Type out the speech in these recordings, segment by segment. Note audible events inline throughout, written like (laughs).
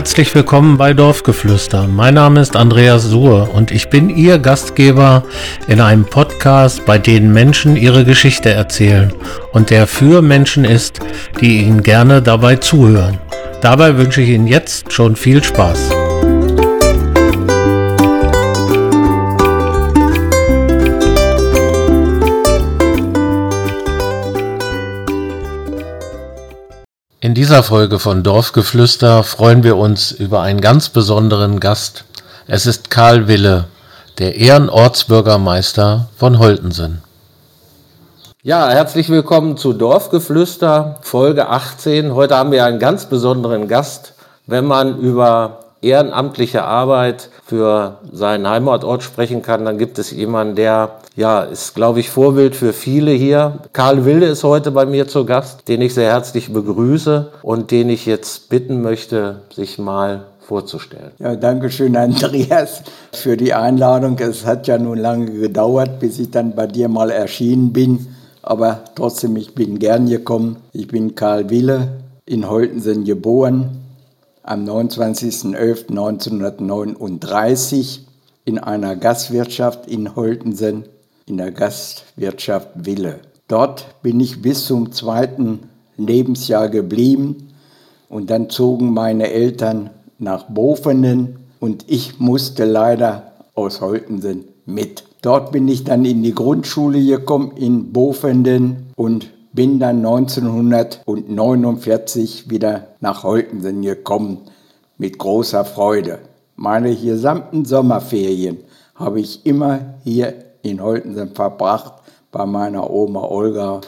herzlich willkommen bei Dorfgeflüster. Mein Name ist Andreas Suhr und ich bin Ihr Gastgeber in einem Podcast, bei dem Menschen ihre Geschichte erzählen und der für Menschen ist, die Ihnen gerne dabei zuhören. Dabei wünsche ich Ihnen jetzt schon viel Spaß. In dieser Folge von Dorfgeflüster freuen wir uns über einen ganz besonderen Gast. Es ist Karl Wille, der Ehrenortsbürgermeister von Holtensen. Ja, herzlich willkommen zu Dorfgeflüster, Folge 18. Heute haben wir einen ganz besonderen Gast. Wenn man über ehrenamtliche Arbeit für seinen Heimatort sprechen kann, dann gibt es jemanden, der ja, ist, glaube ich, Vorbild für viele hier. Karl Wilde ist heute bei mir zu Gast, den ich sehr herzlich begrüße und den ich jetzt bitten möchte, sich mal vorzustellen. Ja, danke schön, Andreas, für die Einladung. Es hat ja nun lange gedauert, bis ich dann bei dir mal erschienen bin. Aber trotzdem, ich bin gern gekommen. Ich bin Karl Wille, in Holtensen geboren, am 29.11.1939 in einer Gastwirtschaft in Holtensen, in der Gastwirtschaft Wille. Dort bin ich bis zum zweiten Lebensjahr geblieben und dann zogen meine Eltern nach Bofenen und ich musste leider aus Holtensen mit. Dort bin ich dann in die Grundschule gekommen in Bofenden und bin dann 1949 wieder nach Holtensen gekommen mit großer Freude. Meine gesamten Sommerferien habe ich immer hier in Holtensen verbracht bei meiner Oma Olga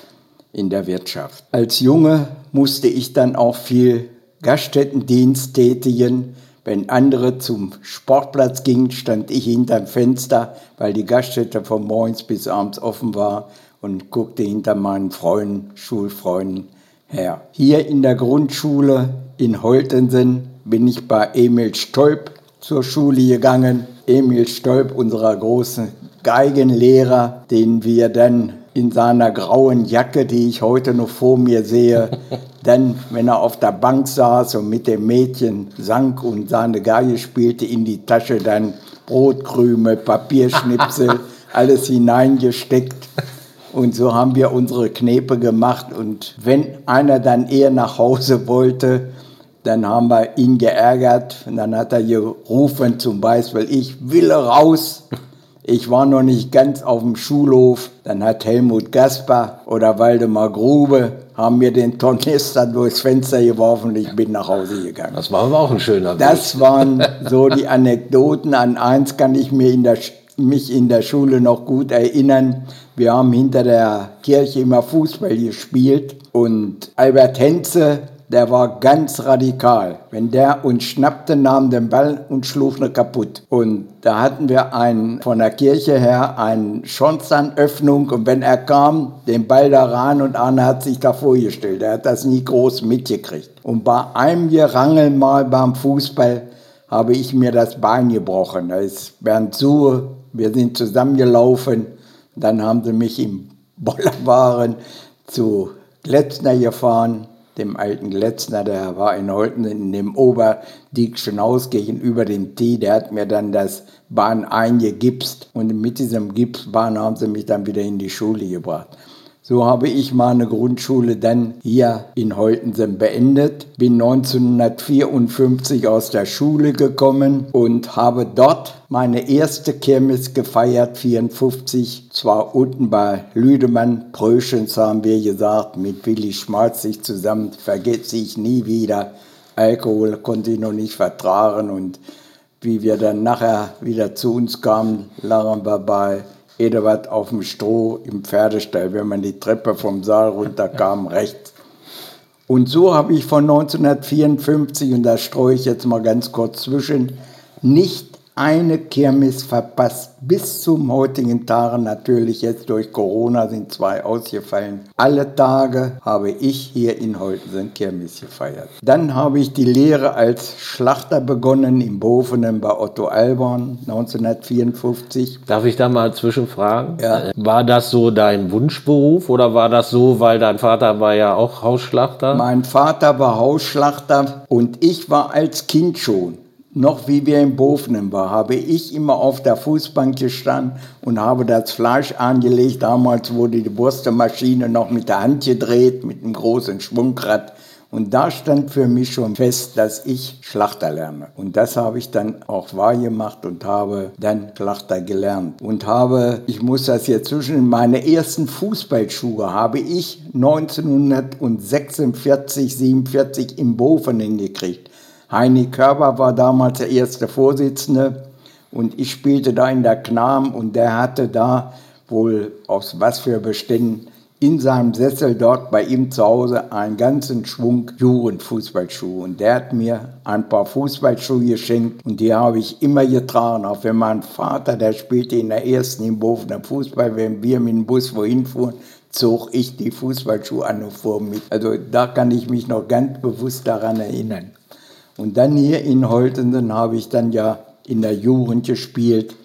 in der Wirtschaft. Als Junge musste ich dann auch viel Gaststättendienst tätigen. Wenn andere zum Sportplatz gingen, stand ich hinterm Fenster, weil die Gaststätte von morgens bis abends offen war und guckte hinter meinen Freunden, Schulfreunden her. Hier in der Grundschule in Holtensen bin ich bei Emil Stolp zur Schule gegangen. Emil Stolp, unserer großen Geigenlehrer, den wir dann in seiner grauen Jacke, die ich heute noch vor mir sehe, (laughs) dann, wenn er auf der Bank saß und mit dem Mädchen sang und seine Geige spielte, in die Tasche dann Brotkrümel, Papierschnipsel, (laughs) alles hineingesteckt. Und so haben wir unsere Knepe gemacht. Und wenn einer dann eher nach Hause wollte, dann haben wir ihn geärgert. Und dann hat er gerufen, zum Beispiel, ich will raus. Ich war noch nicht ganz auf dem Schulhof. Dann hat Helmut Gasper oder Waldemar Grube haben mir den Tornister durchs Fenster geworfen und ich bin nach Hause gegangen. Das war aber auch ein schöner Bild. Das waren so die Anekdoten. An eins kann ich mir in der, mich in der Schule noch gut erinnern. Wir haben hinter der Kirche immer Fußball gespielt und Albert Henze, der war ganz radikal. Wenn der uns schnappte, nahm den Ball und schlug ne kaputt. Und da hatten wir einen, von der Kirche her eine Schornsteinöffnung und wenn er kam, den Ball da rein und Arne hat sich da vorgestellt. Er hat das nie groß mitgekriegt. Und bei einem Gerangel mal beim Fußball habe ich mir das Bein gebrochen. Da ist Bernd Suhe, wir sind zusammengelaufen dann haben sie mich im Bollerwaren zu Gletzner gefahren, dem alten Gletzner, der war in Holten in dem Oberdiekschen Haus gegenüber dem Tee, der hat mir dann das Bahn eingegipst und mit diesem Gipsbahn haben sie mich dann wieder in die Schule gebracht. So habe ich meine Grundschule dann hier in Holtensen beendet, bin 1954 aus der Schule gekommen und habe dort meine erste Kirmes gefeiert, 54, zwar unten bei Lüdemann, Pröschens haben wir gesagt, mit Willi Schmalzig zusammen, vergesse ich nie wieder. Alkohol konnte ich noch nicht vertragen und wie wir dann nachher wieder zu uns kamen, lagen wir bei Eduard auf dem Stroh im Pferdestall, wenn man die Treppe vom Saal runterkam, (laughs) rechts. Und so habe ich von 1954, und da streue ich jetzt mal ganz kurz zwischen, nicht eine Kirmes verpasst. Bis zum heutigen Tage, natürlich jetzt durch Corona sind zwei ausgefallen. Alle Tage habe ich hier in Holtensen Kirmes gefeiert. Dann habe ich die Lehre als Schlachter begonnen in Bofenen bei Otto Alborn 1954. Darf ich da mal zwischenfragen? Ja. War das so dein Wunschberuf oder war das so, weil dein Vater war ja auch Hausschlachter? Mein Vater war Hausschlachter und ich war als Kind schon noch wie wir in Bofenen waren, habe ich immer auf der Fußbank gestanden und habe das Fleisch angelegt. Damals wurde die Wurstemaschine noch mit der Hand gedreht, mit einem großen Schwungrad. Und da stand für mich schon fest, dass ich Schlachter lerne. Und das habe ich dann auch wahrgemacht und habe dann Schlachter gelernt. Und habe, ich muss das jetzt zwischen, meine ersten Fußballschuhe habe ich 1946, 47 im Bofenen gekriegt. Heini Körber war damals der erste Vorsitzende und ich spielte da in der Knam und der hatte da wohl aus was für Beständen in seinem Sessel dort bei ihm zu Hause einen ganzen Schwung Jugendfußballschuhe. Und der hat mir ein paar Fußballschuhe geschenkt und die habe ich immer getragen. Auch wenn mein Vater, der spielte in der ersten im Bofener Fußball, wenn wir mit dem Bus wohin fuhren, zog ich die Fußballschuhe an und fuhr mit. Also da kann ich mich noch ganz bewusst daran erinnern. Und dann hier in Holtenden habe ich dann ja in der Jugend gespielt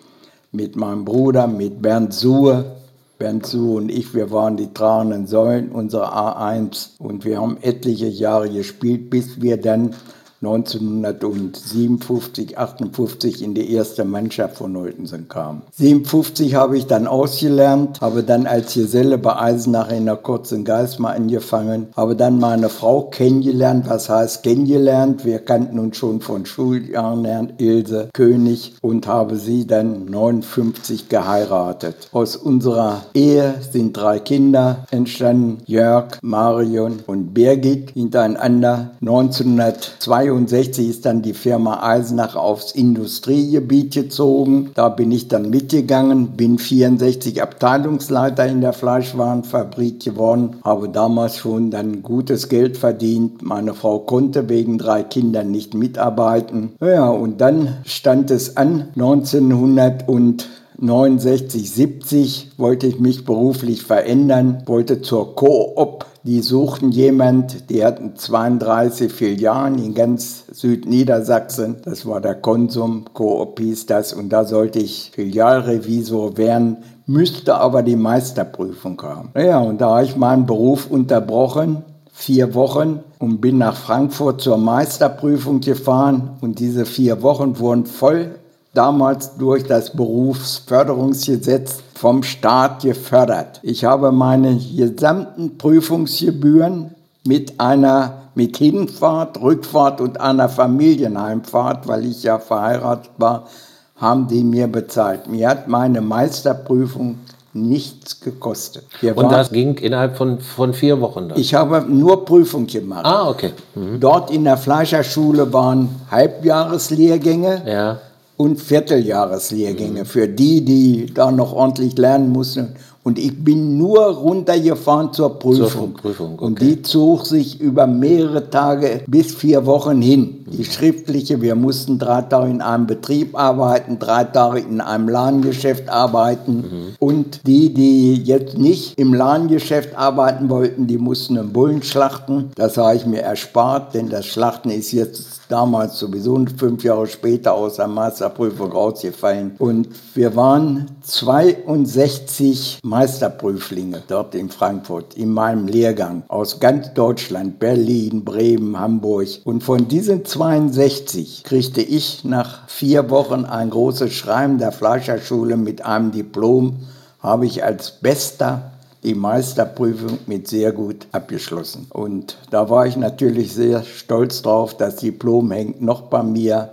mit meinem Bruder, mit Bernd Suhr. Bernd Suhr und ich, wir waren die tragenden Säulen unserer A1 und wir haben etliche Jahre gespielt, bis wir dann 1957, 58 in die erste Mannschaft von Holtensen kam. 57 habe ich dann ausgelernt, habe dann als Geselle bei Eisenach in der kurzen Geist mal angefangen, habe dann meine Frau kennengelernt, was heißt kennengelernt, wir kannten uns schon von Schuljahren her, Ilse König und habe sie dann 59 geheiratet. Aus unserer Ehe sind drei Kinder entstanden, Jörg, Marion und Birgit hintereinander. 1962 1962 ist dann die Firma Eisenach aufs Industriegebiet gezogen. Da bin ich dann mitgegangen, bin 64 Abteilungsleiter in der Fleischwarenfabrik geworden, habe damals schon dann gutes Geld verdient. Meine Frau konnte wegen drei Kindern nicht mitarbeiten. Ja, und dann stand es an 1900 und 69, 70 wollte ich mich beruflich verändern, wollte zur Coop die suchten jemand, die hatten 32 Filialen in ganz Südniedersachsen. Das war der Konsum, Coop hieß das. Und da sollte ich Filialrevisor werden, müsste aber die Meisterprüfung haben. Naja, und da habe ich meinen Beruf unterbrochen, vier Wochen, und bin nach Frankfurt zur Meisterprüfung gefahren. Und diese vier Wochen wurden voll damals durch das Berufsförderungsgesetz vom Staat gefördert. Ich habe meine gesamten Prüfungsgebühren mit einer mit Hinfahrt, Rückfahrt und einer Familienheimfahrt, weil ich ja verheiratet war, haben die mir bezahlt. Mir hat meine Meisterprüfung nichts gekostet. Wir und das ging innerhalb von, von vier Wochen dann? Ich habe nur Prüfung gemacht. Ah, okay. Mhm. Dort in der Fleischerschule waren Halbjahreslehrgänge. Ja und Vierteljahreslehrgänge für die, die da noch ordentlich lernen mussten. Und ich bin nur runtergefahren zur Prüfung. Zur Prüfung okay. Und die zog sich über mehrere Tage bis vier Wochen hin. Die schriftliche, wir mussten drei Tage in einem Betrieb arbeiten, drei Tage in einem Ladengeschäft arbeiten. Mhm. Und die, die jetzt nicht im Ladengeschäft arbeiten wollten, die mussten einen Bullen schlachten. Das habe ich mir erspart, denn das Schlachten ist jetzt damals sowieso fünf Jahre später aus der Meisterprüfung rausgefallen. Und wir waren 62 Meisterprüflinge dort in Frankfurt in meinem Lehrgang aus ganz Deutschland, Berlin, Bremen, Hamburg. Und von diesen 62 kriegte ich nach vier Wochen ein großes Schreiben der Fleischerschule mit einem Diplom, habe ich als bester die Meisterprüfung mit sehr gut abgeschlossen. Und da war ich natürlich sehr stolz drauf. Das Diplom hängt noch bei mir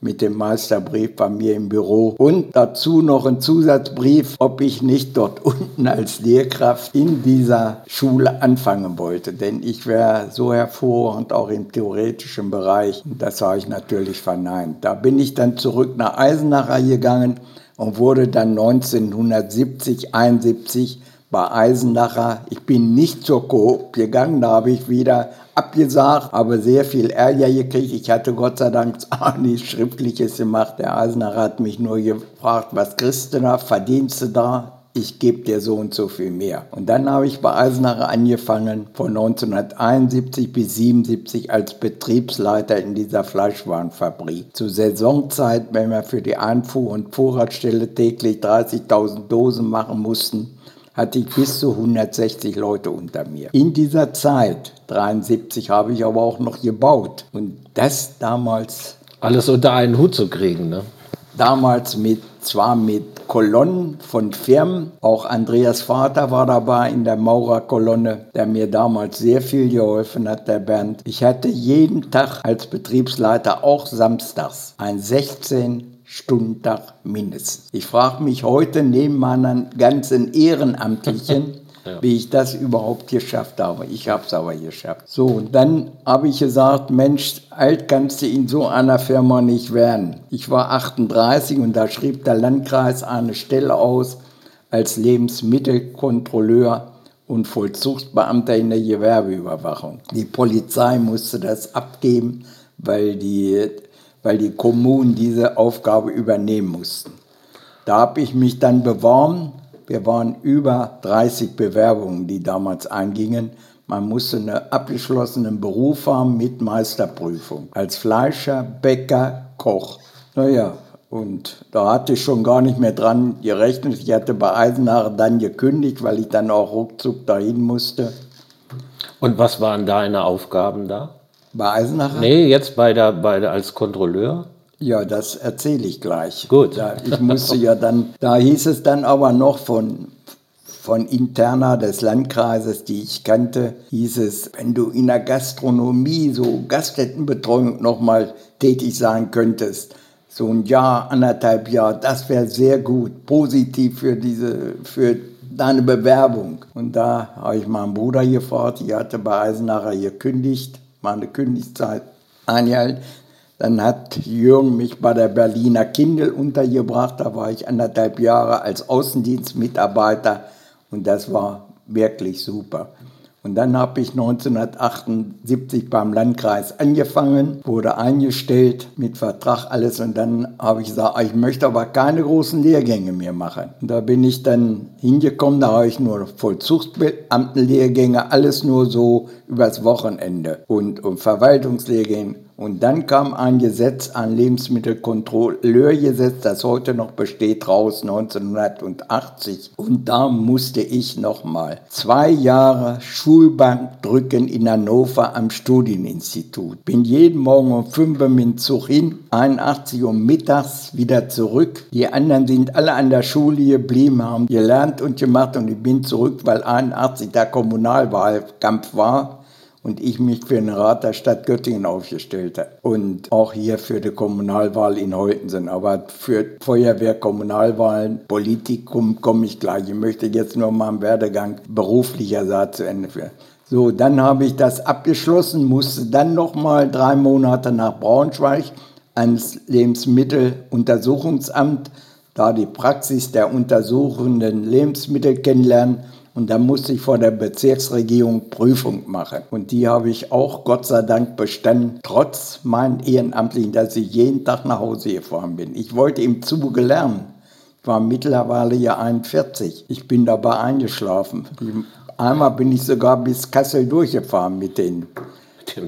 mit dem Meisterbrief bei mir im Büro und dazu noch ein Zusatzbrief, ob ich nicht dort (laughs) unten als Lehrkraft in dieser Schule anfangen wollte. Denn ich wäre so hervorragend auch im theoretischen Bereich. Das habe ich natürlich verneint. Da bin ich dann zurück nach Eisenacher gegangen und wurde dann 1970, 71 bei Eisenacher. Ich bin nicht zur Coop gegangen, da habe ich wieder abgesagt, aber sehr viel Ärger gekriegt. Ich hatte Gott sei Dank (laughs) auch nichts Schriftliches gemacht. Der Eisenacher hat mich nur gefragt, was kriegst du da, verdienst du da? ich gebe dir so und so viel mehr. Und dann habe ich bei Eisenacher angefangen, von 1971 bis 1977 als Betriebsleiter in dieser Fleischwarenfabrik. Zur Saisonzeit, wenn wir für die Einfuhr- und Vorratsstelle täglich 30.000 Dosen machen mussten, hatte ich bis zu 160 Leute unter mir. In dieser Zeit, 73, habe ich aber auch noch gebaut. Und das damals. Alles unter einen Hut zu kriegen, ne? Damals mit, zwar mit Kolonnen von Firmen. Auch Andreas Vater war dabei in der Maurerkolonne, der mir damals sehr viel geholfen hat, der Bernd. Ich hatte jeden Tag als Betriebsleiter, auch samstags, ein 16 Stundentag mindestens. Ich frage mich heute neben meinen ganzen Ehrenamtlichen, (laughs) ja. wie ich das überhaupt geschafft habe. Ich habe es aber geschafft. So, und dann habe ich gesagt, Mensch, alt kannst du in so einer Firma nicht werden. Ich war 38 und da schrieb der Landkreis eine Stelle aus als Lebensmittelkontrolleur und Vollzugsbeamter in der Gewerbeüberwachung. Die Polizei musste das abgeben, weil die weil die Kommunen diese Aufgabe übernehmen mussten. Da habe ich mich dann beworben. Wir waren über 30 Bewerbungen, die damals eingingen. Man musste einen abgeschlossenen Beruf haben mit Meisterprüfung. Als Fleischer, Bäcker, Koch. Naja, und da hatte ich schon gar nicht mehr dran gerechnet. Ich hatte bei Eisenach dann gekündigt, weil ich dann auch ruckzuck dahin musste. Und was waren deine Aufgaben da? Bei Eisenacher? Nee, jetzt bei der, bei der, als Kontrolleur. Ja, das erzähle ich gleich. Gut. Da, ich musste ja dann, da hieß es dann aber noch von, von Interna des Landkreises, die ich kannte, hieß es, wenn du in der Gastronomie, so Gaststättenbetreuung nochmal tätig sein könntest, so ein Jahr, anderthalb Jahr, das wäre sehr gut, positiv für diese, für deine Bewerbung. Und da habe ich meinen Bruder gefragt, ich hatte bei Eisenacher gekündigt meine Kündigzeit eingehalten. Dann hat Jürgen mich bei der Berliner Kindel untergebracht. Da war ich anderthalb Jahre als Außendienstmitarbeiter und das war wirklich super. Und dann habe ich 1978 beim Landkreis angefangen, wurde eingestellt mit Vertrag alles und dann habe ich gesagt, ich möchte aber keine großen Lehrgänge mehr machen. Und da bin ich dann hingekommen, da habe ich nur Vollzugsbeamtenlehrgänge, alles nur so übers Wochenende und, und Verwaltungslehrgänge und dann kam ein Gesetz, ein Lebensmittelkontrolleurgesetz, das heute noch besteht, raus 1980. Und da musste ich nochmal zwei Jahre Schulbank drücken in Hannover am Studieninstitut. Bin jeden Morgen um 5 Uhr mit dem Zug hin, 81 Uhr mittags wieder zurück. Die anderen sind alle an der Schule geblieben, haben gelernt und gemacht und ich bin zurück, weil 81 der Kommunalwahlkampf war und ich mich für den Rat der Stadt Göttingen aufgestellt habe. Und auch hier für die Kommunalwahl in Holtensen. Aber für Feuerwehr, Kommunalwahlen, Politikum komme ich gleich. Ich möchte jetzt nur mal einen Werdegang beruflicher Saat zu Ende führen. So, dann habe ich das abgeschlossen, musste dann noch mal drei Monate nach Braunschweig ans Lebensmitteluntersuchungsamt, da die Praxis der untersuchenden Lebensmittel kennenlernen und da musste ich vor der Bezirksregierung Prüfung machen. Und die habe ich auch Gott sei Dank bestanden, trotz meinen Ehrenamtlichen, dass ich jeden Tag nach Hause gefahren bin. Ich wollte im Zuge lernen. Ich war mittlerweile ja 41. Ich bin dabei eingeschlafen. Einmal bin ich sogar bis Kassel durchgefahren mit dem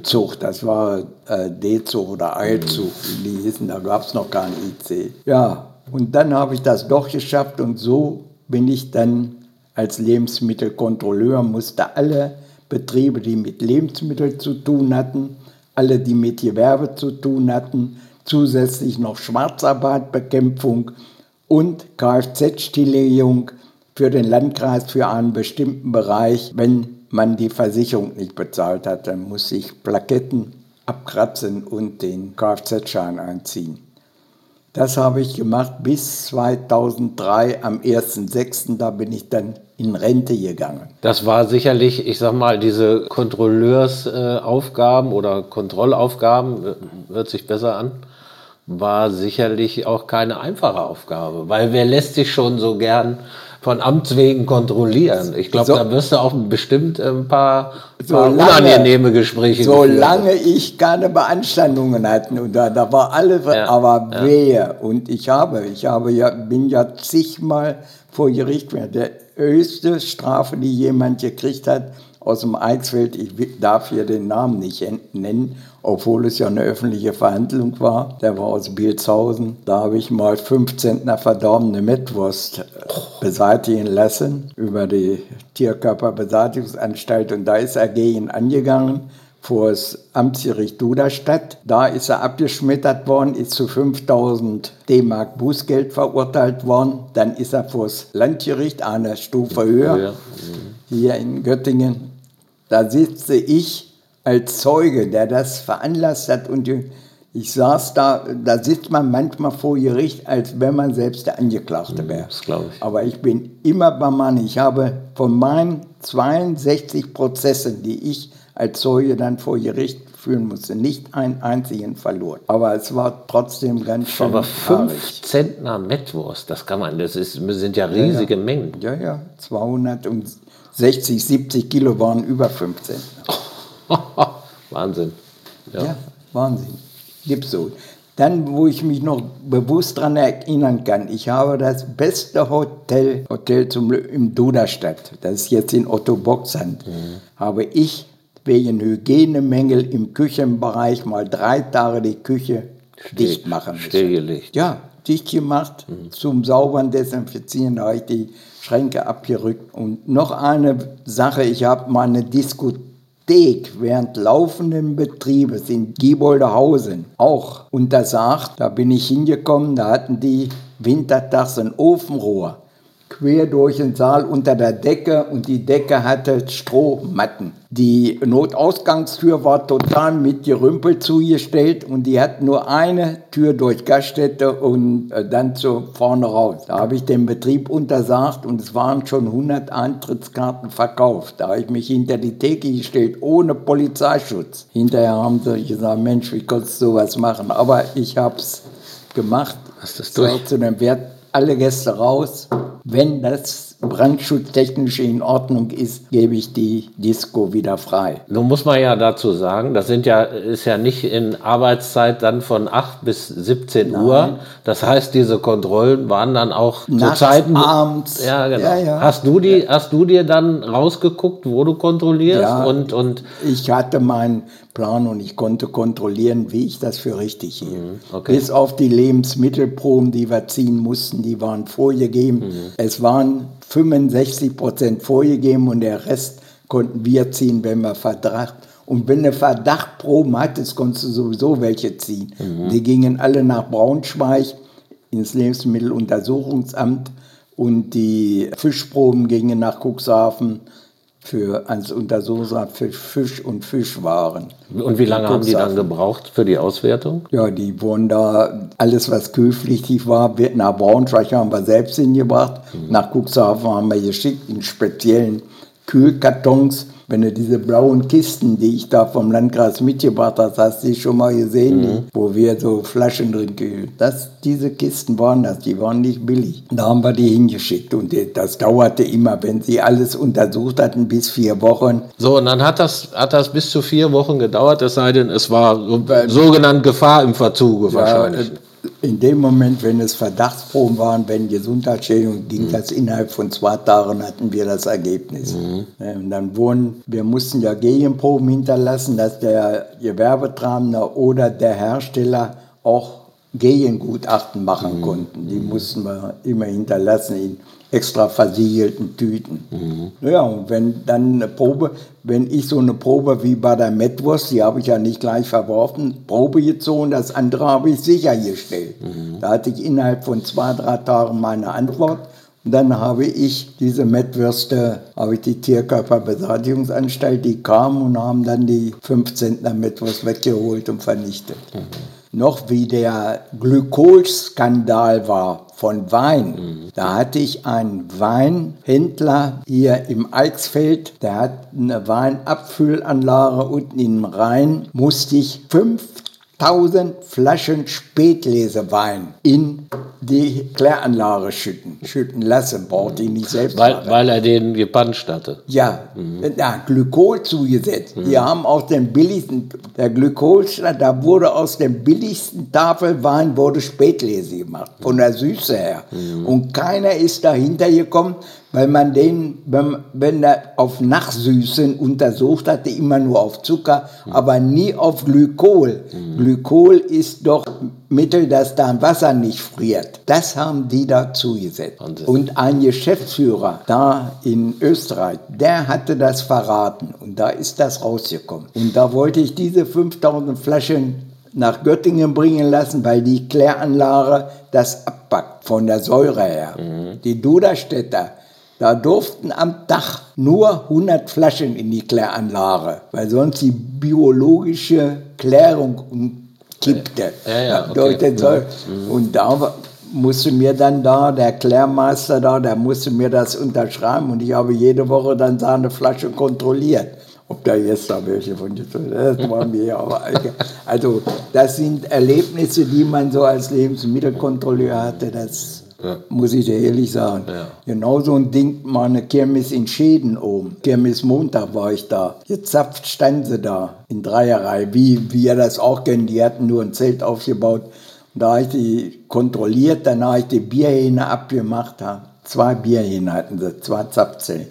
Zug. Das war äh, D-Zug oder Eilzug, wie die hießen. Da gab es noch keinen IC. Ja, und dann habe ich das doch geschafft und so bin ich dann als Lebensmittelkontrolleur musste alle Betriebe, die mit Lebensmitteln zu tun hatten, alle, die mit Gewerbe zu tun hatten, zusätzlich noch Schwarzarbeitbekämpfung und Kfz-Stilllegung für den Landkreis für einen bestimmten Bereich. Wenn man die Versicherung nicht bezahlt hat, dann muss ich Plaketten abkratzen und den Kfz-Schein einziehen. Das habe ich gemacht bis 2003 am 1.6. Da bin ich dann in Rente gegangen. Das war sicherlich, ich sag mal, diese Kontrolleursaufgaben oder Kontrollaufgaben, hört sich besser an, war sicherlich auch keine einfache Aufgabe, weil wer lässt sich schon so gern von Amts wegen kontrollieren? Ich glaube, so, da wirst du auch bestimmt ein paar, so paar lange, unangenehme Gespräche Solange ich keine Beanstandungen hatte und da, da war alles, ja, aber ja. wer? Und ich habe, ich habe ja, bin ja zigmal vor Gericht, der höchste Strafe, die jemand gekriegt hat, aus dem Eichsfeld, ich darf hier den Namen nicht nennen, obwohl es ja eine öffentliche Verhandlung war. Der war aus Bielshausen. Da habe ich mal 15 verdorbene Mettwurst äh, beseitigen lassen über die Tierkörperbeseitigungsanstalt und da ist er gegen angegangen vor das Amtsgericht Duderstadt. Da ist er abgeschmettert worden, ist zu 5000 D-Mark Bußgeld verurteilt worden. Dann ist er vor das Landgericht, eine Stufe höher, hier in Göttingen, da sitze ich als Zeuge, der das veranlasst hat und ich saß da, da sitzt man manchmal vor Gericht, als wenn man selbst der Angeklagte wäre. Das glaube ich. Aber ich bin immer beim Mann. Ich habe von meinen 62 Prozessen, die ich als Zeuge dann vor Gericht führen musste, nicht einen einzigen verloren. Aber es war trotzdem ganz schön. Aber fünf Zentner Mettwurst, das kann man, das ist, sind ja riesige ja, ja. Mengen. Ja, ja, 200 und 60, 70 Kilo waren über 15. (laughs) Wahnsinn. Ja. ja, Wahnsinn. Gibt's so. Dann, wo ich mich noch bewusst daran erinnern kann, ich habe das beste Hotel, Hotel zum, im Duderstadt, das ist jetzt in Otto Boxhand, mhm. habe ich wegen Hygienemängel im Küchenbereich mal drei Tage die Küche Still, dicht machen müssen. Stillgelegt. Ja, dicht gemacht, mhm. zum sauberen Desinfizieren, habe ich die Schränke abgerückt. Und noch eine Sache, ich habe mal eine Diskothek während laufenden Betriebes in Gieboldehausen auch untersagt. Da bin ich hingekommen, da hatten die wintertags ein Ofenrohr quer durch den Saal unter der Decke und die Decke hatte Strohmatten. Die Notausgangstür war total mit Gerümpel zugestellt und die hat nur eine Tür durch Gaststätte und äh, dann zu vorne raus. Da habe ich den Betrieb untersagt und es waren schon 100 Eintrittskarten verkauft. Da habe ich mich hinter die Theke gestellt, ohne Polizeischutz. Hinterher haben sie gesagt, Mensch, wie konntest du sowas machen? Aber ich habe es gemacht. Hast du es durch? Zu dem Wert alle Gäste raus. Wenn das brandschutztechnisch in Ordnung ist, gebe ich die Disco wieder frei. Nun muss man ja dazu sagen, das sind ja, ist ja nicht in Arbeitszeit dann von 8 bis 17 Nein. Uhr. Das heißt, diese Kontrollen waren dann auch Nachts, zu Zeiten. abends. Ja, genau. Ja, ja. Hast, du die, hast du dir dann rausgeguckt, wo du kontrollierst? Ja, und, und ich hatte meinen Plan und ich konnte kontrollieren, wie ich das für richtig hielt. Mhm, okay. Bis auf die Lebensmittelproben, die wir ziehen mussten, die waren vorgegeben. Mhm. Es waren 65 Prozent vorgegeben und der Rest konnten wir ziehen, wenn wir Verdacht. Und wenn du Verdachtproben hattest, konntest du sowieso welche ziehen. Mhm. Die gingen alle nach Braunschweig ins Lebensmitteluntersuchungsamt und die Fischproben gingen nach Cuxhaven für als Untersuchungsrat für Fisch und Fischwaren. Und wie lange haben die dann gebraucht für die Auswertung? Ja, die wurden da, alles was kühlpflichtig war, wird nach Braunschweig haben wir selbst hingebracht. Mhm. Nach Cuxhaven haben wir geschickt in speziellen Kühlkartons wenn du diese blauen Kisten, die ich da vom Landkreis mitgebracht habe, hast du schon mal gesehen, mhm. wo wir so Flaschen drin kühlen. Das, diese Kisten waren das, die waren nicht billig. Da haben wir die hingeschickt und das dauerte immer, wenn sie alles untersucht hatten, bis vier Wochen. So, und dann hat das, hat das bis zu vier Wochen gedauert, es sei denn, es war so, sogenannte Gefahr im Verzuge ja, wahrscheinlich in dem Moment, wenn es Verdachtsproben waren, wenn Gesundheitsschädigungen, ging mhm. das innerhalb von zwei Tagen, hatten wir das Ergebnis. Mhm. Und dann wurden, wir mussten ja Gegenproben hinterlassen, dass der Gewerbetreibende oder der Hersteller auch Gegengutachten machen mhm. konnten. Die mussten wir immer hinterlassen in extra versiegelten Tüten. Mhm. Ja, und wenn dann eine Probe, wenn ich so eine Probe wie bei der Metwurst, die habe ich ja nicht gleich verworfen, Probe gezogen, das andere habe ich sichergestellt. Mhm. Da hatte ich innerhalb von zwei, drei Tagen meine Antwort. Und dann habe ich diese Mettwürste, habe ich die Tierkörperbeseitigungsanstalt, die kam und haben dann die 15. Mettwurst weggeholt und vernichtet. Mhm noch wie der Glykolskandal war von Wein. Mhm. Da hatte ich einen Weinhändler hier im Eichsfeld, der hat eine Weinabfüllanlage unten im Rhein, musste ich fünf 1000 Flaschen Spätlesewein in die Kläranlage schütten, schütten lassen, braucht ihn nicht selbst Weil, machen. weil er den gepanscht hatte. Ja, ja, Glykol zugesetzt. Die haben aus dem billigsten, der Glykolstand, da wurde aus dem billigsten Tafelwein wurde Spätlese gemacht, von der Süße her. Und keiner ist dahinter gekommen, weil man den, wenn, wenn er auf Nachsüßen untersucht hatte, immer nur auf Zucker, aber nie auf Glykol. Glykol ist doch Mittel, dass da Wasser nicht friert. Das haben die da zugesetzt. Wahnsinn. Und ein Geschäftsführer da in Österreich, der hatte das verraten und da ist das rausgekommen. Und da wollte ich diese 5000 Flaschen nach Göttingen bringen lassen, weil die Kläranlage das abpackt von der Säure her. Die Duderstädter, da durften am Tag nur 100 Flaschen in die Kläranlage, weil sonst die biologische Klärung umkippte. Ja, ja, okay. Ja. Säure. Und da musste mir dann da, der Klärmeister da, der musste mir das unterschreiben und ich habe jede Woche dann seine Flasche kontrolliert. Ob da jetzt da welche von dir, das war mir aber. Also, das sind Erlebnisse, die man so als Lebensmittelkontrolleur hatte, das muss ich dir ehrlich sagen. Ja. Genau so ein Ding, mal eine Kirmes in Schäden oben. Kirmes Montag war ich da. Gezapft standen sie da in Dreierreihe, wie wir das auch kennen. Die hatten nur ein Zelt aufgebaut. Und da habe ich die kontrolliert, dann habe ich die Bierhähne abgemacht. Zwei Bierhähne hatten sie, zwei Zapfzellen.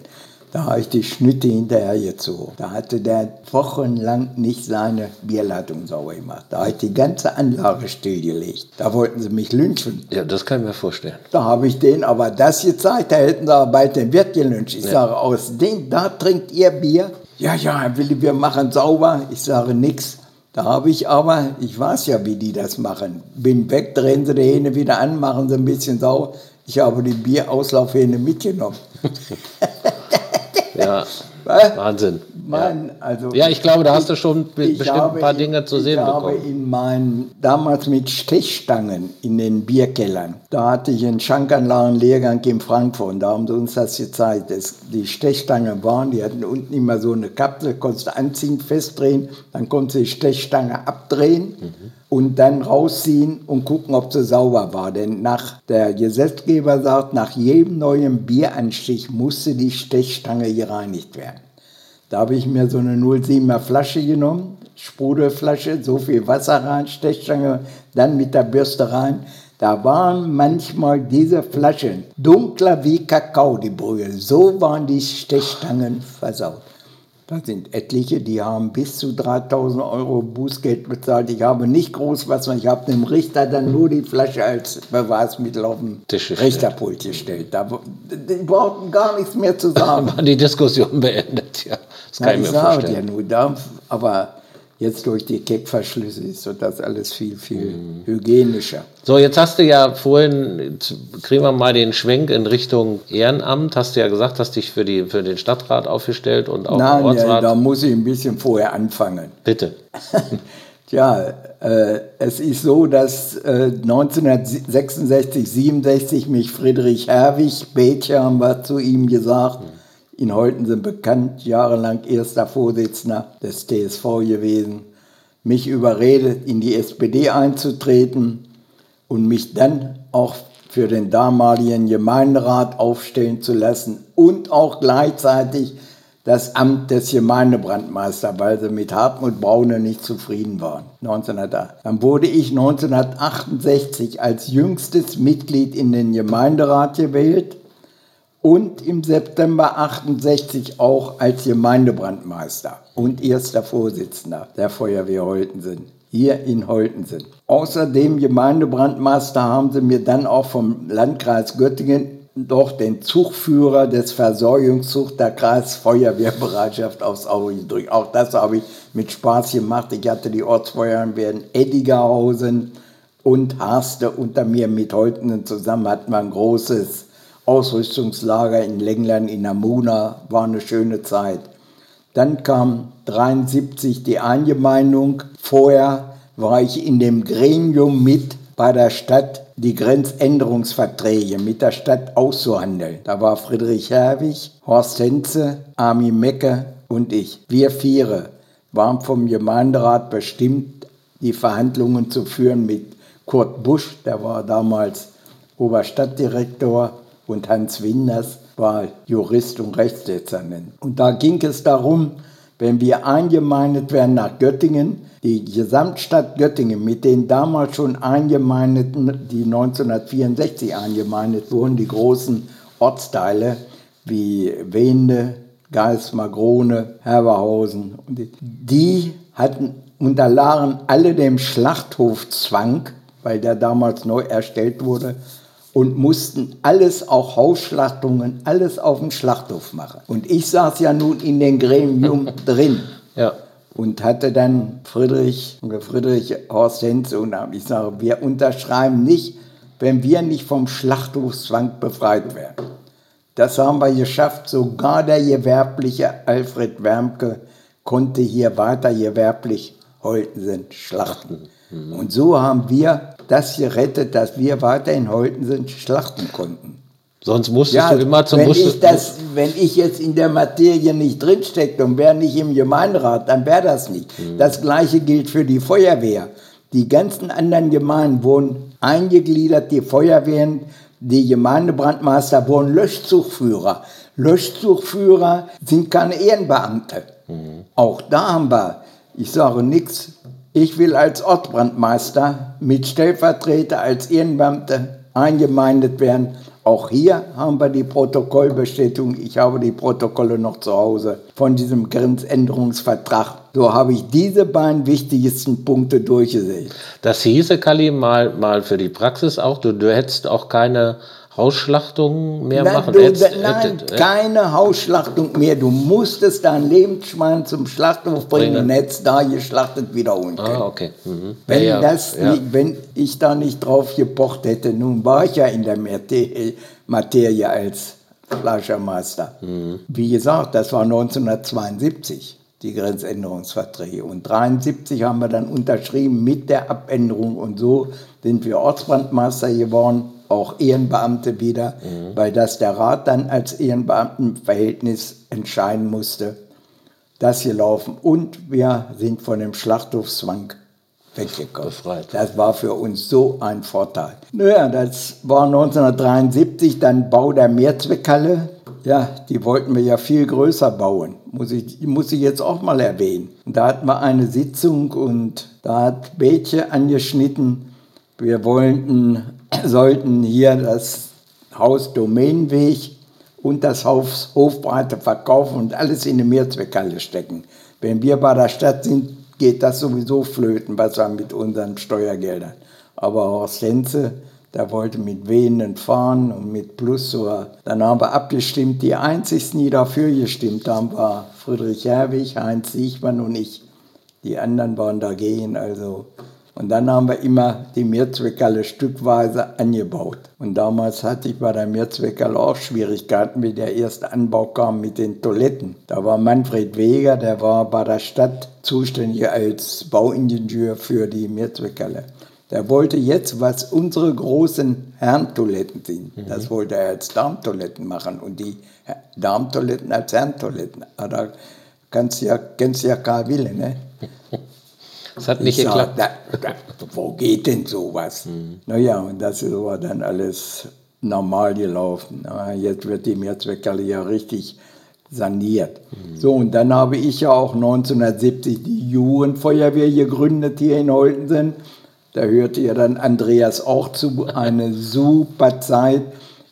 Da habe ich die Schnitte hinterher gezogen. Da hatte der wochenlang nicht seine Bierleitung sauber gemacht. Da habe ich die ganze Anlage stillgelegt. Da wollten sie mich lynchen. Ja, das kann ich mir vorstellen. Da habe ich denen aber das gezeigt, da hätten sie aber bald den Wirt gelünscht. Ich sage, aus dem, da trinkt ihr Bier? Ja, ja, Herr Willi, wir machen sauber. Ich sage nix. Da habe ich aber, ich weiß ja, wie die das machen. Bin weg, drehen sie die Hähne wieder an, machen sie ein bisschen sauber. Ich habe die Bierauslaufhähne mitgenommen. (laughs) Ja? Wahnsinn. Mann, also Ja, ich glaube, da hast du schon ich bestimmt habe ein paar in- Dinge zu sehen ich habe bekommen. in meinen, damals mit Stechstangen in den Bierkellern, da hatte ich einen Schankanlagenlehrgang in Frankfurt und da haben sie uns das gezeigt. Das, die Stechstangen waren, die hatten unten immer so eine Kapsel, konntest du anziehen, festdrehen, dann konntest du die Stechstange abdrehen und dann rausziehen und gucken, ob sie sauber war. Denn nach der Gesetzgeber sagt, nach jedem neuen Bieranstich musste die Stechstange gereinigt werden. Da habe ich mir so eine 07er Flasche genommen, Sprudelflasche, so viel Wasser rein, Stechstange, dann mit der Bürste rein. Da waren manchmal diese Flaschen dunkler wie Kakao, die Brühe. So waren die Stechstangen versaut. Da sind etliche, die haben bis zu 3000 Euro Bußgeld bezahlt. Ich habe nicht groß was, ich habe dem Richter dann nur die Flasche als Beweismittel auf den Tisch gestellt. Richterpult gestellt. Da, die brauchten gar nichts mehr zu sagen. War (laughs) die Diskussion beendet, ja. Das Na, kann ich ich mir vorstellen. nur, da, aber jetzt durch die Keckverschlüsse ist so das alles viel, viel Mhm. hygienischer. So, jetzt hast du ja vorhin, kriegen wir mal den Schwenk in Richtung Ehrenamt. Hast du ja gesagt, hast dich für, die, für den Stadtrat aufgestellt und auch Nein, ja, Ortsrat. da muss ich ein bisschen vorher anfangen. Bitte. (laughs) Tja, äh, es ist so, dass äh, 1966, 67 mich Friedrich Herwig, haben wir zu ihm gesagt, in Holten sind bekannt, jahrelang erster Vorsitzender des TSV gewesen, mich überredet, in die SPD einzutreten und mich dann auch für den damaligen Gemeinderat aufstellen zu lassen und auch gleichzeitig das Amt des Gemeindebrandmeisters, weil sie mit Hartmut Braune nicht zufrieden waren. 1908. Dann wurde ich 1968 als jüngstes Mitglied in den Gemeinderat gewählt und im September 68 auch als Gemeindebrandmeister und erster Vorsitzender der Feuerwehr Holtensen, hier in Holtensen. Außerdem Gemeindebrandmeister haben sie mir dann auch vom Landkreis Göttingen doch den Zugführer des Versorgungszugs der Kreisfeuerwehrbereitschaft aufs Auge gedrückt. Auch das habe ich mit Spaß gemacht. Ich hatte die Ortsfeuerwehren Eddigerhausen und Harste unter mir mit Holtenen zusammen hatten wir ein großes Ausrüstungslager in Lengland in Amuna, war eine schöne Zeit. Dann kam 73 die Eingemeindung. Vorher war ich in dem Gremium mit bei der Stadt, die Grenzänderungsverträge mit der Stadt auszuhandeln. Da war Friedrich Herwig, Horst Henze, Armin Mecke und ich. Wir Viere waren vom Gemeinderat bestimmt die Verhandlungen zu führen mit Kurt Busch, der war damals Oberstadtdirektor, und Hans Winders war Jurist und Rechtsdezernent. Und da ging es darum, wenn wir eingemeindet werden nach Göttingen, die Gesamtstadt Göttingen mit den damals schon eingemeindeten, die 1964 eingemeindet wurden, die großen Ortsteile wie Wende, Geis, Magrone, Herberhausen, die hatten unterlagen alle dem Schlachthofzwang, weil der damals neu erstellt wurde, und mussten alles, auch Hausschlachtungen, alles auf dem Schlachthof machen. Und ich saß ja nun in dem Gremium (laughs) drin. Ja. Und hatte dann Friedrich, Friedrich Horst Henze und ich sage, wir unterschreiben nicht, wenn wir nicht vom Schlachthofzwang befreit werden. Das haben wir geschafft. Sogar der gewerbliche Alfred Wermke konnte hier weiter gewerblich Holtensen schlachten. Mhm. Und so haben wir das gerettet, dass wir weiter in Holtensen schlachten konnten. Sonst musstest ja, du immer zum wenn ich, das, wenn ich jetzt in der Materie nicht drinstecke und wäre nicht im Gemeinderat, dann wäre das nicht. Mhm. Das gleiche gilt für die Feuerwehr. Die ganzen anderen Gemeinden wurden eingegliedert, die Feuerwehren, die Gemeindebrandmeister wurden Löschzugführer. Löschzugführer sind keine Ehrenbeamte. Mhm. Auch da haben wir, ich sage nichts, ich will als Ortbrandmeister mit Stellvertreter als Ehrenbeamte eingemeindet werden. Auch hier haben wir die Protokollbestätigung. Ich habe die Protokolle noch zu Hause von diesem Grenzänderungsvertrag. So habe ich diese beiden wichtigsten Punkte durchgesehen. Das hieße, Kali, mal, mal für die Praxis auch, du, du hättest auch keine Hausschlachtungen mehr nein, machen? Du, hättest, nein, hättet, keine Hausschlachtung mehr. Du musstest dein Lebensschwein zum Schlachthof bringen und hättest da geschlachtet wieder holen Ah, okay. Mhm. Wenn, ja, das ja. Nicht, wenn ich da nicht drauf gepocht hätte, nun war ich ja in der Materie als Fleischermeister. Mhm. Wie gesagt, das war 1972 die Grenzänderungsverträge. Und 1973 haben wir dann unterschrieben mit der Abänderung und so sind wir Ortsbrandmeister geworden auch Ehrenbeamte wieder, mhm. weil das der Rat dann als Ehrenbeamtenverhältnis entscheiden musste. Das hier laufen und wir sind von dem Schlachthofzwang weggekommen. Befreit. Das war für uns so ein Vorteil. Naja, das war 1973 dann Bau der Mehrzweckhalle. Ja, die wollten wir ja viel größer bauen. Muss ich, muss ich jetzt auch mal erwähnen. Da hatten wir eine Sitzung und da hat Bädchen angeschnitten. Wir wollten sollten hier das Haus Domänenweg und das Haus Hofbreite verkaufen und alles in eine Mehrzweckhalle stecken. Wenn wir bei der Stadt sind, geht das sowieso flöten, was wir mit unseren Steuergeldern. Aber Horst Henze, der wollte mit wehenden fahren und mit Plus. Dann haben wir abgestimmt. Die einzigsten, die dafür gestimmt haben, war Friedrich Herwig, Heinz Siechmann und ich. Die anderen waren dagegen. Also und dann haben wir immer die Mehrzweckhalle stückweise angebaut. Und damals hatte ich bei der Mehrzweckhalle auch Schwierigkeiten, wie der erste Anbau kam mit den Toiletten. Da war Manfred Weger, der war bei der Stadt zuständig als Bauingenieur für die Mehrzweckhalle. Der wollte jetzt, was unsere großen Herrentoiletten sind, mhm. das wollte er als Darmtoiletten machen und die Darmtoiletten als Herrentoiletten. Aber da kannst du ja, kennst ja Karl Wille, ne? (laughs) Das hat nicht ich geklappt. Sag, da, da, wo geht denn sowas? Mhm. Naja, und das war dann alles normal gelaufen. Jetzt wird die Mehrzweckhalle ja richtig saniert. Mhm. So, und dann habe ich ja auch 1970 die Jugendfeuerwehr gegründet hier in Holtensen. Da hörte ja dann Andreas auch zu. Eine (laughs) super Zeit.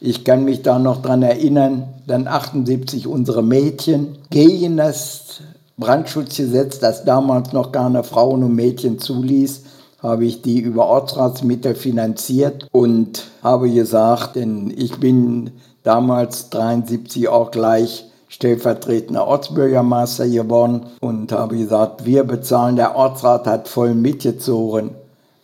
Ich kann mich da noch dran erinnern, dann 78 unsere Mädchen gegen das Brandschutzgesetz, das damals noch gar keine Frauen und Mädchen zuließ, habe ich die über Ortsratsmittel finanziert und habe gesagt, denn ich bin damals 73 auch gleich stellvertretender Ortsbürgermeister geworden und habe gesagt, wir bezahlen, der Ortsrat hat voll mitgezogen.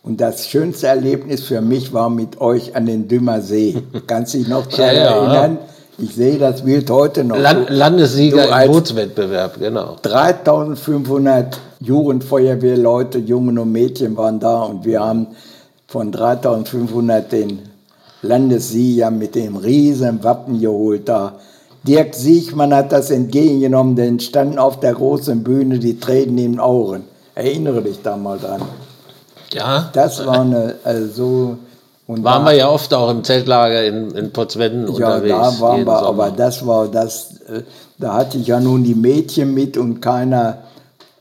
Und das schönste Erlebnis für mich war mit euch an den Dümmer See. Kannst du dich noch daran ja, ja. erinnern? Ich sehe das Bild heute noch. Land, Landessieger im Bootswettbewerb, genau. 3500 Jugendfeuerwehrleute, Jungen und Mädchen waren da und wir haben von 3500 den Landessieger mit dem riesen Wappen geholt da. Dirk Siechmann hat das entgegengenommen, denn standen auf der großen Bühne die Tränen in den Augen. Erinnere dich da mal dran. Ja. Das war eine, also und waren da, wir ja oft auch im Zeltlager in, in Potswenden ja, unterwegs. Ja, da waren wir, Sommer. aber das war das, äh, da hatte ich ja nun die Mädchen mit und keiner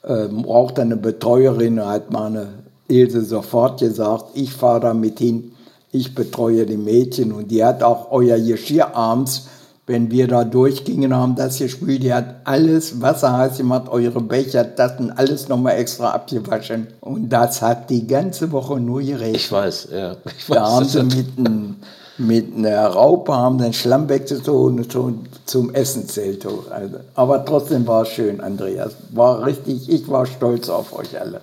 äh, brauchte eine Betreuerin. Hat meine Ilse sofort gesagt, ich fahre da mit hin, ich betreue die Mädchen. Und die hat auch euer Geschirr abends wenn wir da durchgingen, haben das gespielt, die hat alles Wasser heiß gemacht, eure Becher, Tassen, alles nochmal extra abgewaschen. Und das hat die ganze Woche nur geregnet. Ich weiß, ja. (laughs) Ich weiß, da haben sie mit, ein, mit einer Raupe haben den Schlamm weggezogen und zum Essenszelt hoch. Also, aber trotzdem war es schön, Andreas. War richtig, ich war stolz auf euch alle.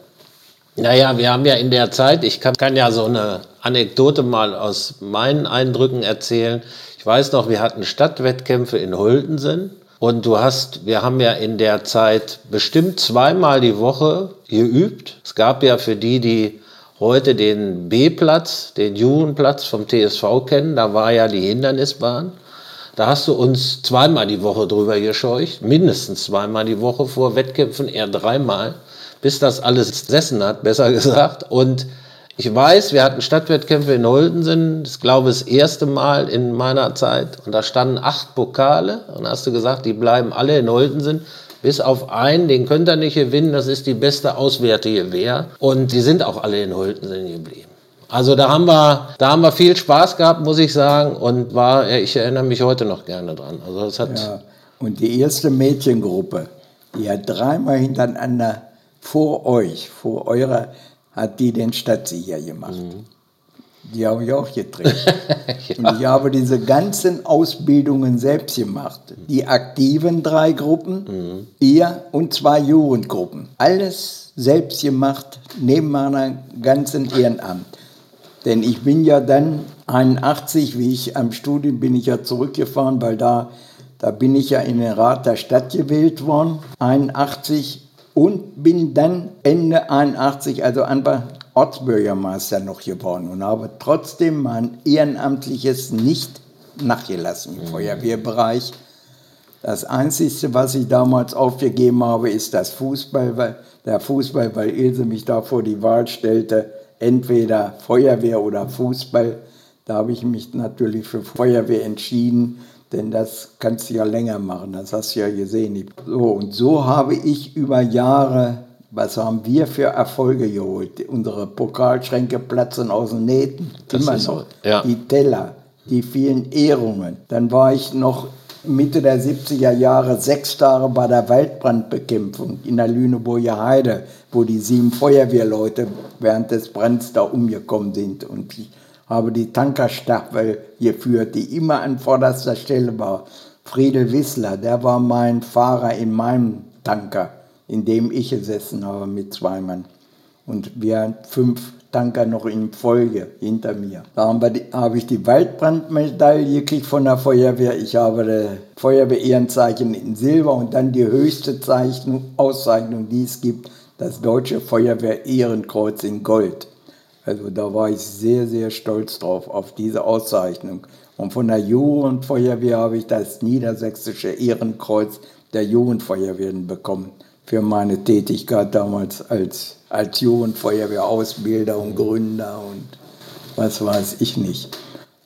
Naja, wir haben ja in der Zeit, ich kann, kann ja so eine Anekdote mal aus meinen Eindrücken erzählen. Ich weiß noch, wir hatten Stadtwettkämpfe in Holtensen und du hast, wir haben ja in der Zeit bestimmt zweimal die Woche geübt. Es gab ja für die, die heute den B-Platz, den Jugendplatz vom TSV kennen, da war ja die Hindernisbahn. Da hast du uns zweimal die Woche drüber gescheucht, mindestens zweimal die Woche vor Wettkämpfen, eher dreimal, bis das alles gesessen hat, besser (laughs) gesagt. Und ich weiß, wir hatten Stadtwettkämpfe in Holtensen, das glaube ich das erste Mal in meiner Zeit. Und da standen acht Pokale. Und hast du gesagt, die bleiben alle in Holtensen. Bis auf einen, den könnt ihr nicht gewinnen, das ist die beste auswärtige Wehr. Und die sind auch alle in Holtensen geblieben. Also da haben wir, da haben wir viel Spaß gehabt, muss ich sagen. Und war, ich erinnere mich heute noch gerne dran. Also das hat ja. Und die erste Mädchengruppe, die hat dreimal hintereinander vor euch, vor eurer hat die den Stadtsieger gemacht. Mhm. Die habe ich auch getreten. (laughs) ja. Und ich habe diese ganzen Ausbildungen selbst gemacht. Die aktiven drei Gruppen, mhm. ihr und zwei Jugendgruppen. Alles selbst gemacht, neben meiner ganzen Ehrenamt. Denn ich bin ja dann 81, wie ich am Studium bin ich ja zurückgefahren, weil da, da bin ich ja in den Rat der Stadt gewählt worden. 81 und bin dann Ende 81, also Anfang Ortsbürgermeister noch geworden und habe trotzdem mein Ehrenamtliches nicht nachgelassen im mhm. Feuerwehrbereich. Das Einzige, was ich damals aufgegeben habe, ist das Fußball, weil, der Fußball, weil Ilse mich da vor die Wahl stellte, entweder Feuerwehr oder Fußball. Da habe ich mich natürlich für Feuerwehr entschieden denn das kannst du ja länger machen, das hast du ja gesehen. So, und so habe ich über Jahre, was haben wir für Erfolge geholt? Unsere Pokalschränke platzen aus den Nähten, das immer noch. So, ja. Die Teller, die vielen Ehrungen. Dann war ich noch Mitte der 70er Jahre sechs Tage bei der Waldbrandbekämpfung in der Lüneburger Heide, wo die sieben Feuerwehrleute während des Brands da umgekommen sind. Und ich habe die Tankerstaffel geführt, die immer an vorderster Stelle war. Friedel Wissler, der war mein Fahrer in meinem Tanker, in dem ich gesessen habe mit zwei Mann. Und wir fünf Tanker noch in Folge hinter mir. Da habe ich die Waldbrandmedaille gekriegt von der Feuerwehr. Ich habe das Feuerwehr-Ehrenzeichen in Silber und dann die höchste Zeichnung, Auszeichnung, die es gibt, das Deutsche Feuerwehr-Ehrenkreuz in Gold. Also da war ich sehr, sehr stolz drauf, auf diese Auszeichnung. Und von der Jugendfeuerwehr habe ich das niedersächsische Ehrenkreuz der Jugendfeuerwehren bekommen für meine Tätigkeit damals als, als Jugendfeuerwehrausbilder und Gründer und was weiß ich nicht.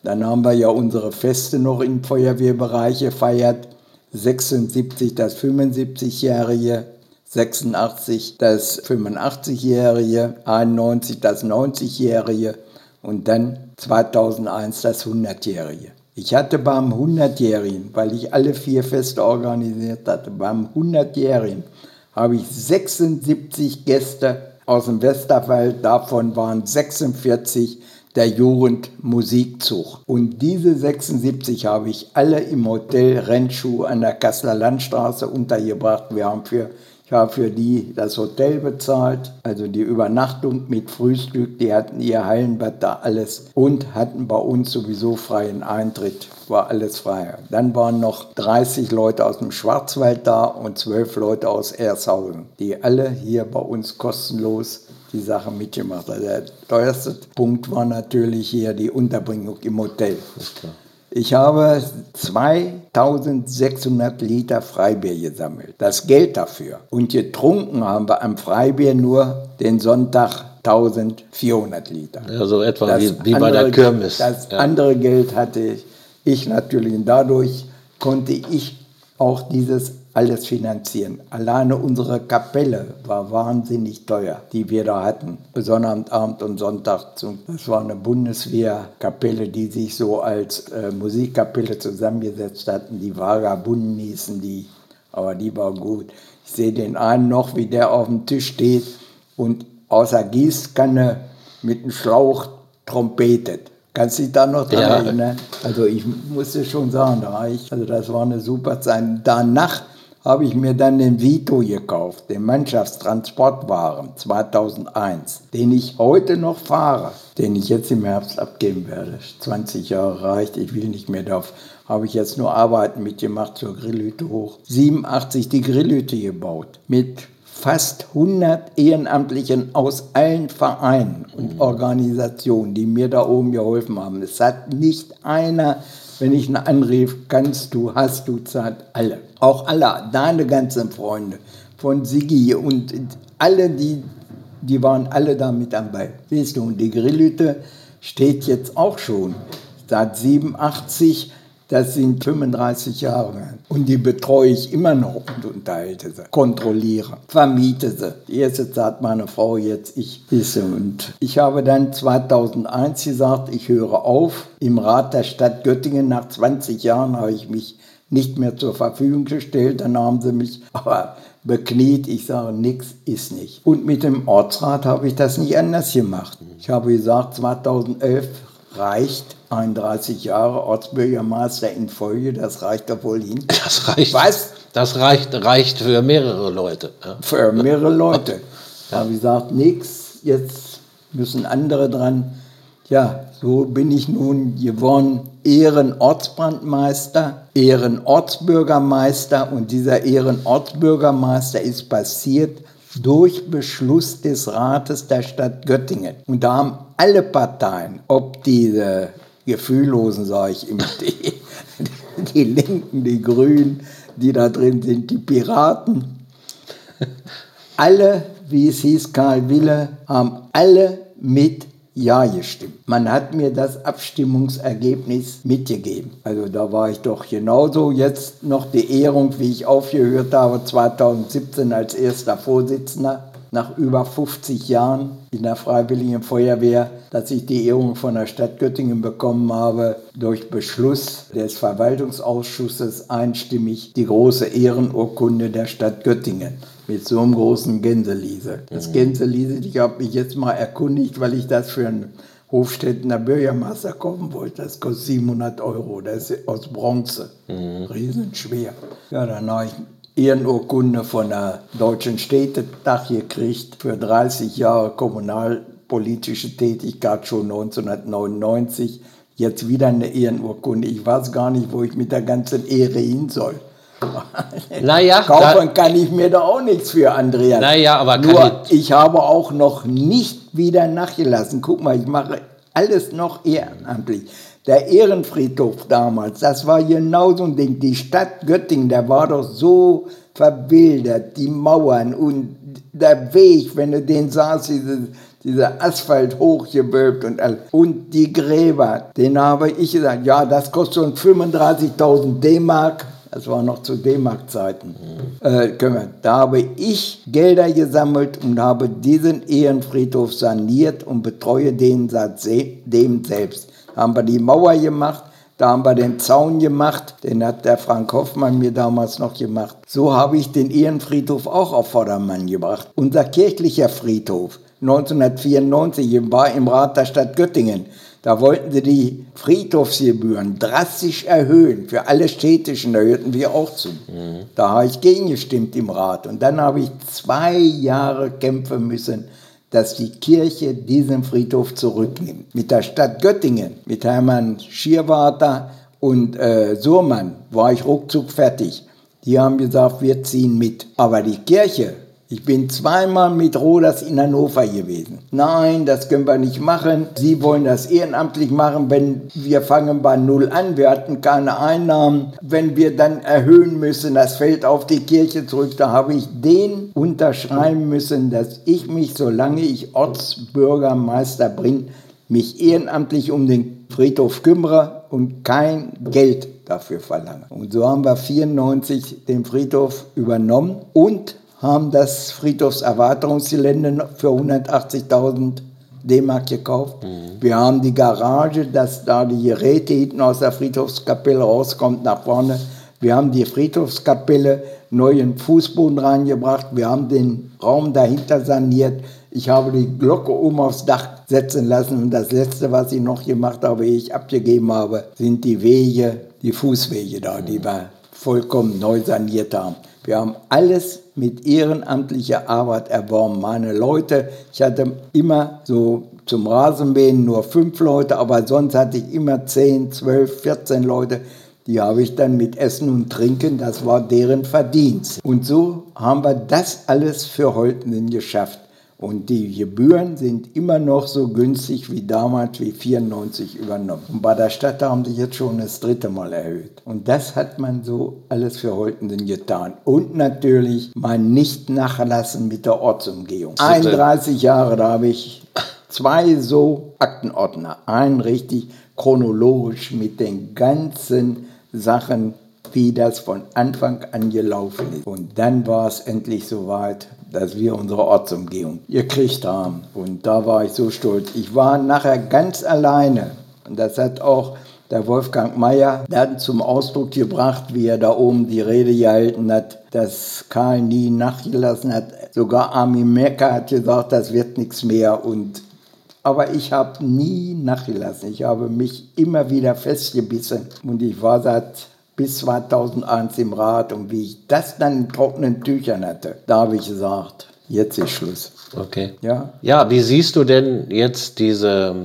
Dann haben wir ja unsere Feste noch im Feuerwehrbereich gefeiert. 76 das 75-jährige 86 das 85-jährige, 91 das 90-jährige und dann 2001 das 100-jährige. Ich hatte beim 100-jährigen, weil ich alle vier Feste organisiert hatte, beim 100-jährigen habe ich 76 Gäste aus dem Westerwald, davon waren 46 der Jugendmusikzug. Und diese 76 habe ich alle im Hotel Rennschuh an der Kasseler Landstraße untergebracht. Wir haben für ich habe für die das Hotel bezahlt, also die Übernachtung mit Frühstück. Die hatten ihr Hallenbad da alles und hatten bei uns sowieso freien Eintritt. War alles frei. Dann waren noch 30 Leute aus dem Schwarzwald da und 12 Leute aus Ershausen, die alle hier bei uns kostenlos die Sache mitgemacht haben. Der teuerste Punkt war natürlich hier die Unterbringung im Hotel. Ist klar. Ich habe 2600 Liter Freibier gesammelt. Das Geld dafür. Und getrunken haben wir am Freibier nur den Sonntag 1400 Liter. Ja, so etwa das wie, wie bei der Kirmes. Das ja. andere Geld hatte ich natürlich und dadurch konnte ich auch dieses alles finanzieren. Alleine unsere Kapelle war wahnsinnig teuer, die wir da hatten. Sonnabendabend und Sonntag. Das war eine Bundeswehrkapelle, die sich so als äh, Musikkapelle zusammengesetzt hatten. Die Vagabunden hießen die, aber die war gut. Ich sehe den einen noch, wie der auf dem Tisch steht und außer Gießkanne mit einem Schlauch trompetet. Kannst du dich da noch dran ja. erinnern? Also ich musste schon sagen, da ich, also das war eine super Zeit. Danach habe ich mir dann den Vito gekauft, den Mannschaftstransportwagen 2001, den ich heute noch fahre, den ich jetzt im Herbst abgeben werde. 20 Jahre reicht, ich will nicht mehr drauf. Habe ich jetzt nur Arbeiten mitgemacht zur Grillhütte hoch. 87 die Grillhütte gebaut mit fast 100 Ehrenamtlichen aus allen Vereinen und Organisationen, die mir da oben geholfen haben. Es hat nicht einer wenn ich ihn anrief, kannst du, hast du Zeit, alle. Auch alle, deine ganzen Freunde von Sigi und alle, die, die waren alle da mit dabei. Siehst du, und die Grillhütte steht jetzt auch schon seit 87 das sind 35 Jahre. Und die betreue ich immer noch und unterhalte sie, kontrolliere, vermiete sie. Die erste Zeit meine Frau, jetzt ich. Und ich habe dann 2001 gesagt, ich höre auf. Im Rat der Stadt Göttingen nach 20 Jahren habe ich mich nicht mehr zur Verfügung gestellt. Dann haben sie mich aber bekniet. Ich sage, nichts ist nicht. Und mit dem Ortsrat habe ich das nicht anders gemacht. Ich habe gesagt, 2011 reicht 31 Jahre Ortsbürgermeister in Folge, das reicht doch wohl hin. Das reicht. Was? Das reicht, reicht für mehrere Leute. Ja. Für mehrere Leute. Da habe ich gesagt, nichts, jetzt müssen andere dran. Ja, so bin ich nun geworden Ehrenortsbrandmeister, Ehrenortsbürgermeister und dieser Ehrenortsbürgermeister ist passiert durch Beschluss des Rates der Stadt Göttingen. Und da haben alle Parteien, ob diese Gefühllosen, sage ich immer, die, die Linken, die Grünen, die da drin sind, die Piraten, alle, wie es hieß, Karl Wille, haben alle mit ja gestimmt. Man hat mir das Abstimmungsergebnis mitgegeben. Also da war ich doch genauso. Jetzt noch die Ehrung, wie ich aufgehört habe, 2017 als erster Vorsitzender nach über 50 Jahren in der Freiwilligen Feuerwehr, dass ich die Ehrung von der Stadt Göttingen bekommen habe, durch Beschluss des Verwaltungsausschusses einstimmig die große Ehrenurkunde der Stadt Göttingen mit so einem großen Gänseliese. Das mhm. Gänseliese, ich habe mich jetzt mal erkundigt, weil ich das für einen Hofstädtener Bürgermeister kaufen wollte. Das kostet 700 Euro, das ist aus Bronze, mhm. riesenschwer. Ja, dann habe ich Ehrenurkunde von der Deutschen Städtetag gekriegt für 30 Jahre kommunalpolitische Tätigkeit schon 1999. Jetzt wieder eine Ehrenurkunde. Ich weiß gar nicht, wo ich mit der ganzen Ehre hin soll. (laughs) Naja, kaufen kann ich mir da auch nichts für, Andreas. Naja, aber Nur, ich, ich habe auch noch nicht wieder nachgelassen. Guck mal, ich mache alles noch ehrenamtlich. Der Ehrenfriedhof damals, das war genau so ein Ding. Die Stadt Göttingen, der war doch so verwildert, die Mauern und der Weg, wenn du den sahst, diese, dieser Asphalt hochgewölbt und all. Und die Gräber, den habe ich gesagt, ja, das kostet schon 35.000 D-Mark das war noch zu D-Mark-Zeiten. Mhm. Äh, da habe ich Gelder gesammelt und habe diesen Ehrenfriedhof saniert und betreue den seitdem selbst. Da haben wir die Mauer gemacht, da haben wir den Zaun gemacht, den hat der Frank Hoffmann mir damals noch gemacht. So habe ich den Ehrenfriedhof auch auf Vordermann gebracht. Unser kirchlicher Friedhof 1994 war im Rat der Stadt Göttingen. Da wollten sie die Friedhofsgebühren drastisch erhöhen. Für alle Städtischen, da hörten wir auch zu. Mhm. Da habe ich gegengestimmt im Rat. Und dann habe ich zwei Jahre kämpfen müssen, dass die Kirche diesen Friedhof zurücknimmt. Mit der Stadt Göttingen, mit Hermann Schierwarter und äh, Surmann war ich ruckzuck fertig. Die haben gesagt, wir ziehen mit. Aber die Kirche Ich bin zweimal mit Roders in Hannover gewesen. Nein, das können wir nicht machen. Sie wollen das ehrenamtlich machen, wenn wir fangen bei Null an. Wir hatten keine Einnahmen. Wenn wir dann erhöhen müssen, das fällt auf die Kirche zurück. Da habe ich den unterschreiben müssen, dass ich mich, solange ich Ortsbürgermeister bin, mich ehrenamtlich um den Friedhof kümmere und kein Geld dafür verlange. Und so haben wir 94 den Friedhof übernommen und haben das Friedhofserweiterungsgelände für 180.000 D-Mark gekauft. Mhm. Wir haben die Garage, dass da die Geräte hinten aus der Friedhofskapelle rauskommt nach vorne. Wir haben die Friedhofskapelle neuen Fußboden reingebracht. Wir haben den Raum dahinter saniert. Ich habe die Glocke oben aufs Dach setzen lassen. Und das Letzte, was ich noch gemacht habe, ehe ich abgegeben habe, sind die Wege, die Fußwege da, die wir vollkommen neu saniert haben. Wir haben alles mit ehrenamtlicher Arbeit erworben. Meine Leute, ich hatte immer so zum Rasenmähen nur fünf Leute, aber sonst hatte ich immer zehn, zwölf, 14 Leute. Die habe ich dann mit Essen und Trinken, das war deren Verdienst. Und so haben wir das alles für Holtenen geschafft. Und die Gebühren sind immer noch so günstig wie damals, wie 94 übernommen. Und bei der Stadt haben sie jetzt schon das dritte Mal erhöht. Und das hat man so alles für Holtenden getan. Und natürlich mein nicht nachlassen mit der Ortsumgehung. 31 Jahre, da habe ich zwei so Aktenordner. Einen richtig chronologisch mit den ganzen Sachen wie das von Anfang an gelaufen ist. Und dann war es endlich soweit, dass wir unsere Ortsumgehung gekriegt haben. Und da war ich so stolz. Ich war nachher ganz alleine. Und das hat auch der Wolfgang Mayer dann zum Ausdruck gebracht, wie er da oben die Rede gehalten hat, dass Karl nie nachgelassen hat. Sogar Armin Mecker hat gesagt, das wird nichts mehr. Und aber ich habe nie nachgelassen. Ich habe mich immer wieder festgebissen und ich war seit bis 2001 im Rat und wie ich das dann in trockenen Tüchern hatte, da habe ich gesagt, jetzt ist Schluss. Okay. Ja. Ja, wie siehst du denn jetzt diese,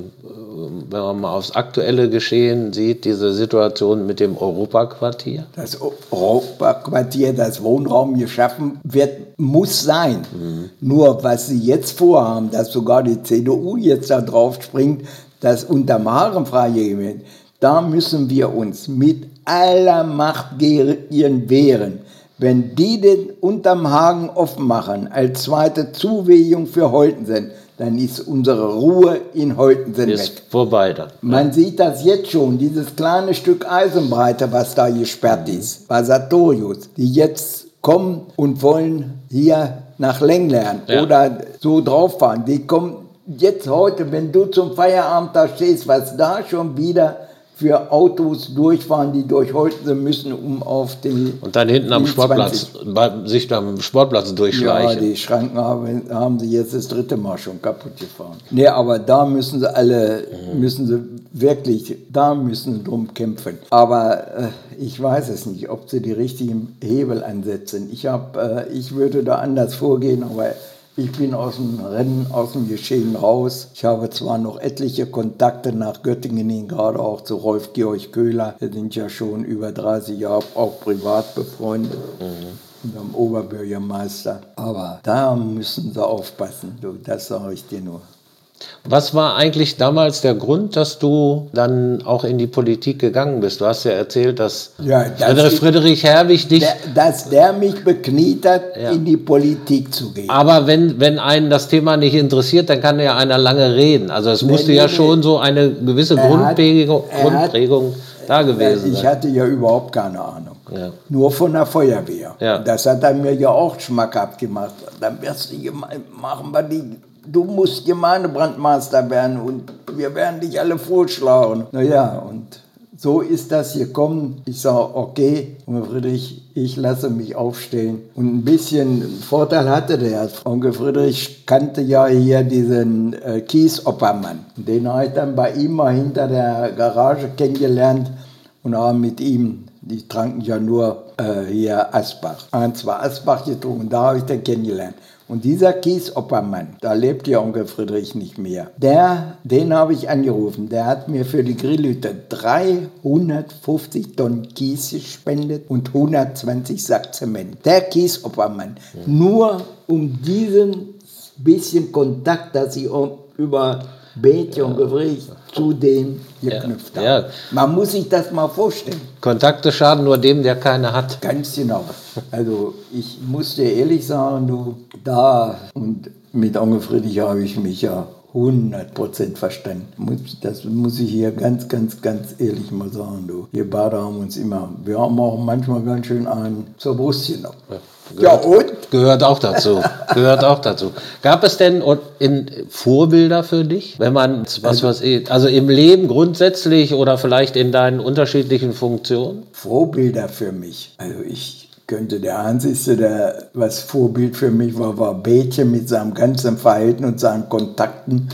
wenn man mal aufs aktuelle Geschehen sieht, diese Situation mit dem Europaquartier? Das Europaquartier, das Wohnraum geschaffen wird, muss sein. Mhm. Nur was sie jetzt vorhaben, dass sogar die CDU jetzt da drauf springt, das unter Haaren freigegeben wird, da müssen wir uns mit aller Macht gegen wehren. Wenn die den unterm Hagen offen machen, als zweite Zuwehung für Holtensen, dann ist unsere Ruhe in Holtensen ist weg. vorbei dann. Man ja. sieht das jetzt schon, dieses kleine Stück Eisenbreite, was da gesperrt ist, bei Sartorius, die jetzt kommen und wollen hier nach Lenglern ja. oder so drauf fahren. Die kommen jetzt heute, wenn du zum Feierabend da stehst, was da schon wieder für Autos durchfahren, die durch Holten müssen, um auf den. Und dann hinten am Sportplatz, bei, sich am Sportplatz durchschleichen. Ja, die Schranken haben, haben sie jetzt das dritte Mal schon kaputt gefahren. Nee, aber da müssen sie alle, mhm. müssen sie wirklich, da müssen sie drum kämpfen. Aber äh, ich weiß es nicht, ob sie die richtigen Hebel ansetzen. Ich, hab, äh, ich würde da anders vorgehen, aber ich bin aus dem Rennen, aus dem Geschehen raus. Ich habe zwar noch etliche Kontakte nach Göttingen hin, gerade auch zu Rolf-Georg Köhler. Wir sind ja schon über 30 Jahre auch privat befreundet. Mhm. Und am Oberbürgermeister. Aber da müssen sie aufpassen. das sage ich dir nur. Was war eigentlich damals der Grund, dass du dann auch in die Politik gegangen bist? Du hast ja erzählt, dass ja, das Friedrich Herwig dich... Der, dass der mich bekniet hat, ja. in die Politik zu gehen. Aber wenn, wenn einen das Thema nicht interessiert, dann kann ja einer lange reden. Also es musste nee, ja nee, schon so eine gewisse Grundprägung, hat, Grundprägung da gewesen sein. Ich hatte ja überhaupt keine Ahnung. Ja. Nur von der Feuerwehr. Ja. Das hat er mir ja auch schmackhaft gemacht. Dann wirst du, machen wir die du musst Gemeindebrandmeister werden und wir werden dich alle vorschlagen. Naja, und so ist das gekommen. Ich sage, okay, Onkel Friedrich, ich lasse mich aufstellen. Und ein bisschen Vorteil hatte der. Onkel Friedrich kannte ja hier diesen äh, Kiesoppermann. Den habe ich dann bei ihm mal hinter der Garage kennengelernt und habe mit ihm, die tranken ja nur äh, hier Asbach. Eins war Asbach getrunken, da habe ich den kennengelernt. Und dieser Kies Oppermann, da lebt ja Onkel Friedrich nicht mehr, der, den habe ich angerufen. Der hat mir für die Grillhütte 350 Tonnen Kies gespendet und 120 Sack Zement. Der Kies Oppermann. Nur um diesen bisschen Kontakt, dass ich über Betje und Gespräch zu dem geknüpft Ja, habe. ja. Man muss sich das mal vorstellen. Kontakte schaden nur dem, der keine hat. Ganz genau. Also ich muss dir ehrlich sagen, du, da und mit Onkel Friedrich habe ich mich ja 100% verstanden. Das muss ich hier ganz, ganz, ganz ehrlich mal sagen, du. Wir beide haben uns immer, wir haben auch manchmal ganz schön einen zur Brust genommen. Ja und? Gehört auch dazu. Gehört auch dazu. Gab es denn in Vorbilder für dich, wenn man was was also im Leben grundsätzlich oder vielleicht in deinen unterschiedlichen Funktionen? Vorbilder für mich. Also ich könnte der Einzige, der was Vorbild für mich war, war Betje mit seinem ganzen Verhalten und seinen Kontakten.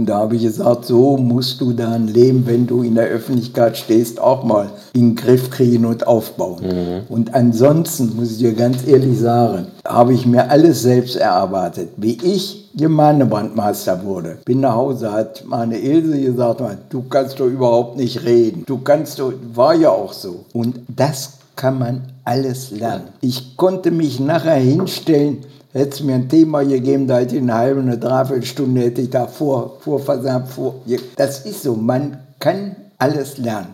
Und da habe ich gesagt, so musst du dein Leben, wenn du in der Öffentlichkeit stehst, auch mal in den Griff kriegen und aufbauen. Und ansonsten, muss ich dir ganz ehrlich sagen, habe ich mir alles selbst erarbeitet. Wie ich Gemeindebrandmeister wurde, bin nach Hause, hat meine Ilse gesagt, du kannst doch überhaupt nicht reden. Du kannst doch, war ja auch so. Und das kann man alles lernen. Ich konnte mich nachher hinstellen, hätte es mir ein Thema gegeben, da hätte ich eine halbe, eine Dreiviertelstunde hätte ich da vor, vorversammelt. Vor, das ist so, man kann alles lernen.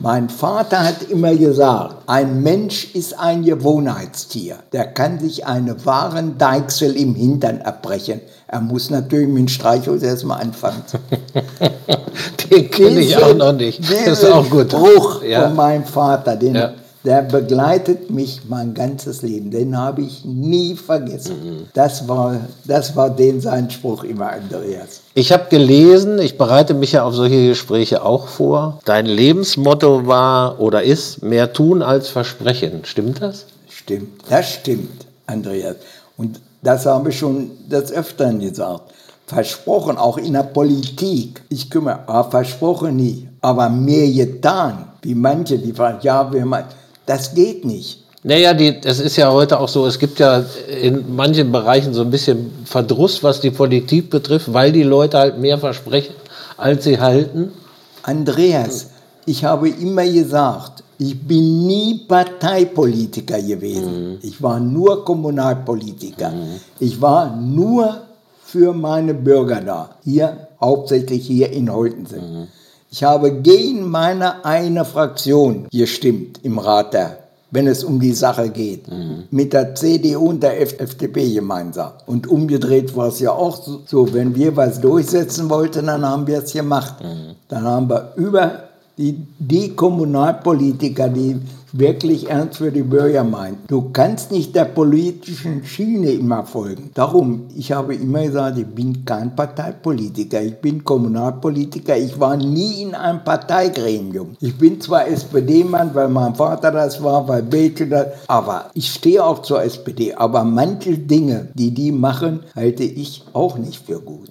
Mein Vater hat immer gesagt, ein Mensch ist ein Gewohnheitstier. Der kann sich eine wahren Deichsel im Hintern abbrechen. Er muss natürlich mit dem Streichholz erstmal anfangen. (laughs) Den kenne ich auch noch nicht. Das ist auch gut. Spruch Ja. von meinem Vater, den, Ja. Der begleitet mich mein ganzes Leben. Den habe ich nie vergessen. Mhm. Das, war, das war den sein Spruch immer, Andreas. Ich habe gelesen, ich bereite mich ja auf solche Gespräche auch vor. Dein Lebensmotto war oder ist mehr tun als versprechen. Stimmt das? Stimmt, das stimmt, Andreas. Und das habe ich schon des Öfteren gesagt. Versprochen, auch in der Politik. Ich kümmere, ah, versprochen nie. Aber mehr getan, wie manche, die fragen, ja, wir meinen, das geht nicht. Naja, die, es ist ja heute auch so, es gibt ja in manchen Bereichen so ein bisschen Verdruss, was die Politik betrifft, weil die Leute halt mehr versprechen, als sie halten. Andreas, ich habe immer gesagt, ich bin nie Parteipolitiker gewesen. Ich war nur Kommunalpolitiker. Ich war nur für meine Bürger da. Hier, hauptsächlich hier in Holtensen. Ich habe gegen meine eine Fraktion gestimmt im Rat der wenn es um die Sache geht. Mit der CDU und der FDP gemeinsam. Und umgedreht war es ja auch so, wenn wir was durchsetzen wollten, dann haben wir es gemacht. Dann haben wir über die, die Kommunalpolitiker, die wirklich ernst für die Bürger meinen. Du kannst nicht der politischen Schiene immer folgen. Darum, ich habe immer gesagt, ich bin kein Parteipolitiker, ich bin Kommunalpolitiker. Ich war nie in einem Parteigremium. Ich bin zwar SPD-Mann, weil mein Vater das war, weil Bethel das, aber ich stehe auch zur SPD. Aber manche Dinge, die die machen, halte ich auch nicht für gut.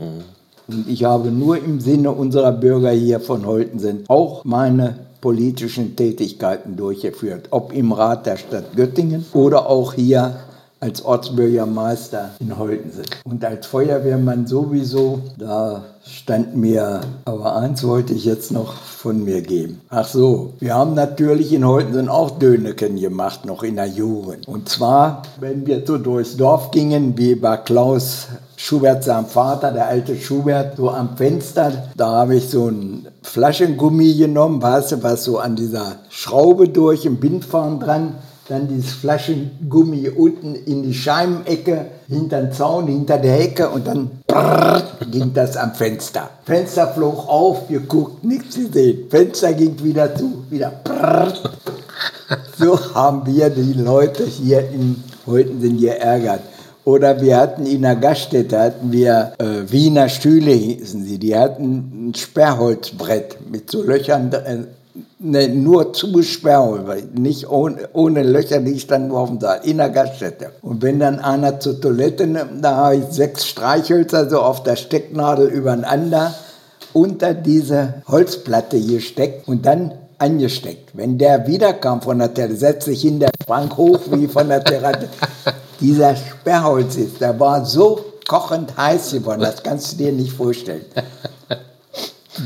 Und ich habe nur im Sinne unserer Bürger hier von Holtensen auch meine politischen Tätigkeiten durchgeführt, ob im Rat der Stadt Göttingen oder auch hier als Ortsbürgermeister in Holtensen. Und als Feuerwehrmann sowieso, da stand mir, aber eins wollte ich jetzt noch von mir geben. Ach so, wir haben natürlich in Holtensen auch Döneken gemacht, noch in der Jugend. Und zwar, wenn wir so durchs Dorf gingen, wie bei Klaus Schubert, seinem Vater, der alte Schubert, so am Fenster, da habe ich so ein Flaschengummi genommen, weißt du, was so an dieser Schraube durch, im Bindfahren dran, dann dieses Flaschengummi unten in die Scheibenecke, hinter den Zaun, hinter der Hecke und dann brrr, ging das am Fenster. Fenster flog auf, geguckt, nichts gesehen. Fenster ging wieder zu, wieder brrr. So haben wir die Leute hier in Holten geärgert. Oder wir hatten in der Gaststätte hatten wir äh, Wiener Stühle hießen sie. Die hatten ein Sperrholzbrett mit so Löchern, äh, ne, nur zu Sperrholz, nicht ohne, ohne Löcher, die standen nur auf dem Saal, in der Gaststätte. Und wenn dann einer zur Toilette nimmt, da habe ich sechs Streichhölzer so auf der Stecknadel übereinander unter diese Holzplatte gesteckt und dann angesteckt. Wenn der wiederkam von der Terrasse, setzt sich hin, der sprang hoch wie von der Terrasse. (laughs) dieser Sperrholzsitz, der war so kochend heiß geworden, das kannst du dir nicht vorstellen.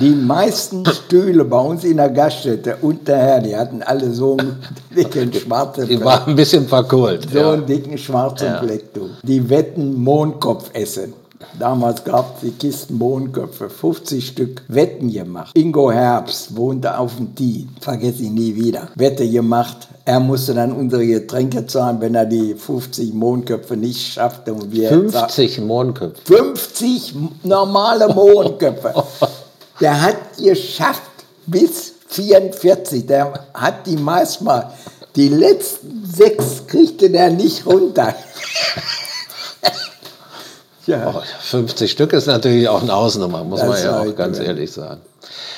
Die meisten Stühle bei uns in der Gaststätte unterher, die hatten alle so einen dicken schwarzen Die waren ein bisschen verkohlt. So einen dicken schwarzen Ja. Fleck, du. Die wetten Mondkopf essen. Damals gab es die Kisten Mondköpfe, 50 Stück Wetten gemacht. Ingo Herbst wohnte auf dem Tee, vergesse ich nie wieder. Wette gemacht. Er musste dann unsere Getränke zahlen, wenn er die 50 Mondköpfe nicht schaffte. Und wir 50 Mondköpfe. 50 normale Mondköpfe. (laughs) Der hat geschafft bis 44. Der hat die meistmal. Die letzten sechs kriegte der nicht runter. (laughs) ja. Oh, 50 Stück ist natürlich auch eine Ausnummer, muss Das man ja auch ganz halt- ehrlich sagen.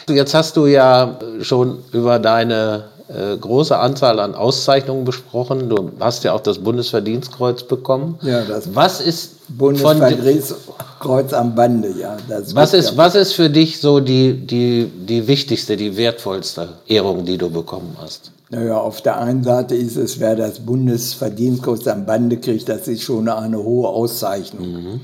Jetzt hast du ja schon über deine äh, große Anzahl an Auszeichnungen besprochen. Du hast ja auch das Bundesverdienstkreuz bekommen. Ja, das was ist Bundesverdienstkreuz am Bande, ja. Was ist, ja- was ist für dich so die, die, die wichtigste, die wertvollste Ehrung, die du bekommen hast? Naja, auf der einen Seite ist es, wer das Bundesverdienstkreuz am Bande kriegt, das ist schon eine hohe Auszeichnung.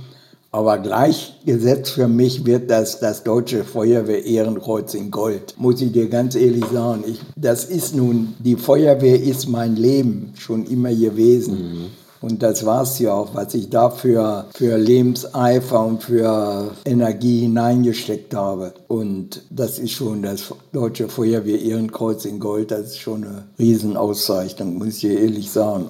Aber gleichgesetzt für mich wird das das Deutsche Feuerwehr Ehrenkreuz in Gold. Muss ich dir ganz ehrlich sagen. Ich, das ist nun, die Feuerwehr ist mein Leben schon immer gewesen. Und das war es ja auch, was ich dafür für Lebenseifer und für Energie hineingesteckt habe. Und das ist schon das Deutsche Feuerwehr Ehrenkreuz in Gold. Das ist schon eine Riesenauszeichnung, muss ich dir ehrlich sagen.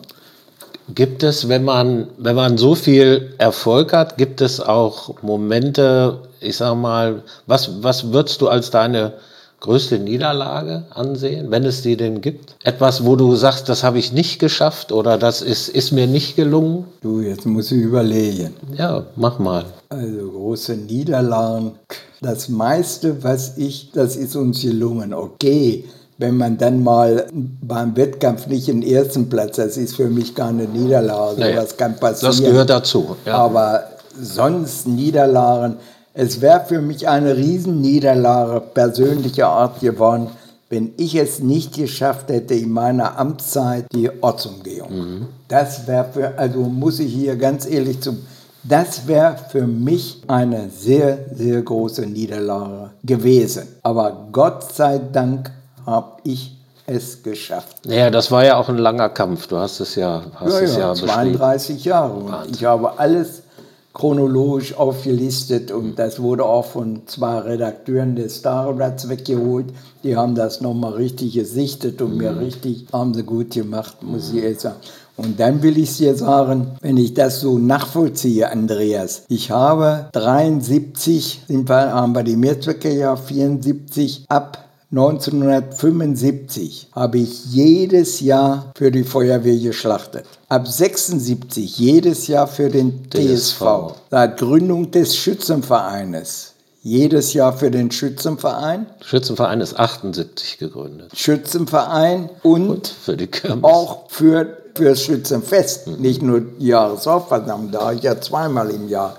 Gibt es, wenn man, wenn man so viel Erfolg hat, gibt es auch Momente, ich sag mal, was, was würdest du als deine größte Niederlage ansehen, wenn es die denn gibt? Etwas, wo du sagst, das habe ich nicht geschafft oder das ist, ist mir nicht gelungen? Du, jetzt muss ich überlegen. Ja, mach mal. Also große Niederlagen. Das meiste, was ich, das ist uns gelungen. Okay, wenn man dann mal beim Wettkampf nicht den ersten Platz, das ist für mich gar eine Niederlage. Naja, das kann passieren. Das gehört dazu. Ja. Aber sonst Niederlagen. Es wäre für mich eine Riesenniederlage persönlicher Art geworden, wenn ich es nicht geschafft hätte, in meiner Amtszeit die Ortsumgehung. Das wäre für, also muss ich hier ganz ehrlich zum, das wäre für mich eine sehr, sehr große Niederlage gewesen. Aber Gott sei Dank habe ich es geschafft. Naja, das war ja auch ein langer Kampf. Du hast es ja, hast Ja, es ja, ja, beschrieben. 32 Jahre. Und ich habe alles chronologisch aufgelistet und das wurde auch von zwei Redakteuren des Starblatts weggeholt. Die haben das nochmal richtig gesichtet und mir richtig, haben sie gut gemacht, muss ich ehrlich sagen. Und dann will ich dir sagen, wenn ich das so nachvollziehe, Andreas, ich habe 73, sind wir, haben wir die Mehrzweckjahr 74 ab 1975 habe ich jedes Jahr für die Feuerwehr geschlachtet. Ab 76 jedes Jahr für den TSV. TSV. Seit Gründung des Schützenvereines. Jedes Jahr für den Schützenverein. Schützenverein ist 78 gegründet. Schützenverein und Für die Kirmes. auch für, für das Schützenfest. Nicht nur die Jahreshauptversammlung, da ich ja zweimal im Jahr.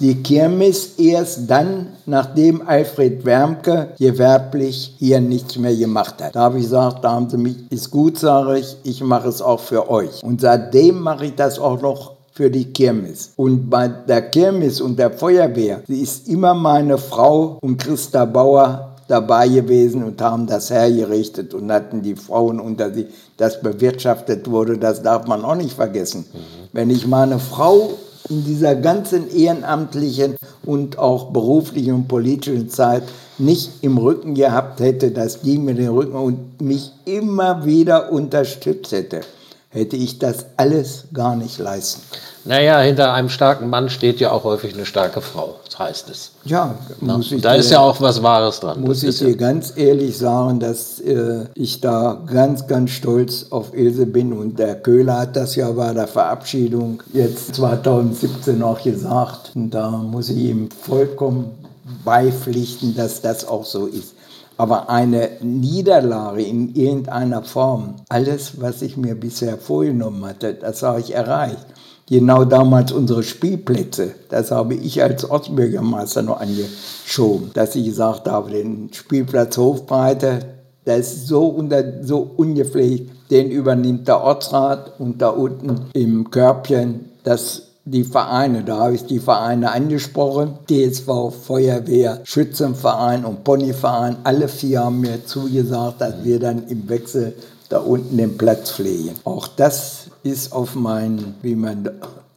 Die Kirmes erst dann, nachdem Alfred Wermke gewerblich hier nichts mehr gemacht hat. Da habe ich gesagt, da haben sie mich, ist gut, sage ich, ich mache es auch für euch. Und seitdem mache ich das auch noch für die Kirmes. Und bei der Kirmes und der Feuerwehr, sie ist immer meine Frau und Christa Bauer dabei gewesen und haben das hergerichtet und hatten die Frauen unter sie, das bewirtschaftet wurde, das darf man auch nicht vergessen. Wenn ich meine Frau in dieser ganzen ehrenamtlichen und auch beruflichen und politischen Zeit nicht im Rücken gehabt hätte, dass die mir den Rücken und mich immer wieder unterstützt hätte, hätte ich das alles gar nicht leisten. Naja, hinter einem starken Mann steht ja auch häufig eine starke Frau, das heißt es. Ja, Na, muss ich da dir- ist ja auch was Wahres dran. muss ich ist ja, dir ganz ehrlich sagen, dass äh, ich da ganz, ganz stolz auf Ilse bin. Und der Köhler hat das ja bei der Verabschiedung jetzt 2017 auch gesagt. Und da muss ich ihm vollkommen beipflichten, dass das auch so ist. Aber eine Niederlage in irgendeiner Form, alles, was ich mir bisher vorgenommen hatte, das habe ich erreicht. Genau damals unsere Spielplätze, das habe ich als Ortsbürgermeister noch angeschoben, dass ich gesagt habe, den Spielplatz Hofbreite, Das ist so, unter, so ungepflegt. Den übernimmt der Ortsrat und da unten im Körbchen das die Vereine, da habe ich die Vereine angesprochen, DSV, Feuerwehr, Schützenverein und Ponyverein, alle vier haben mir zugesagt, dass wir dann im Wechsel da unten den Platz pflegen. Auch das ist auf meinen, wie man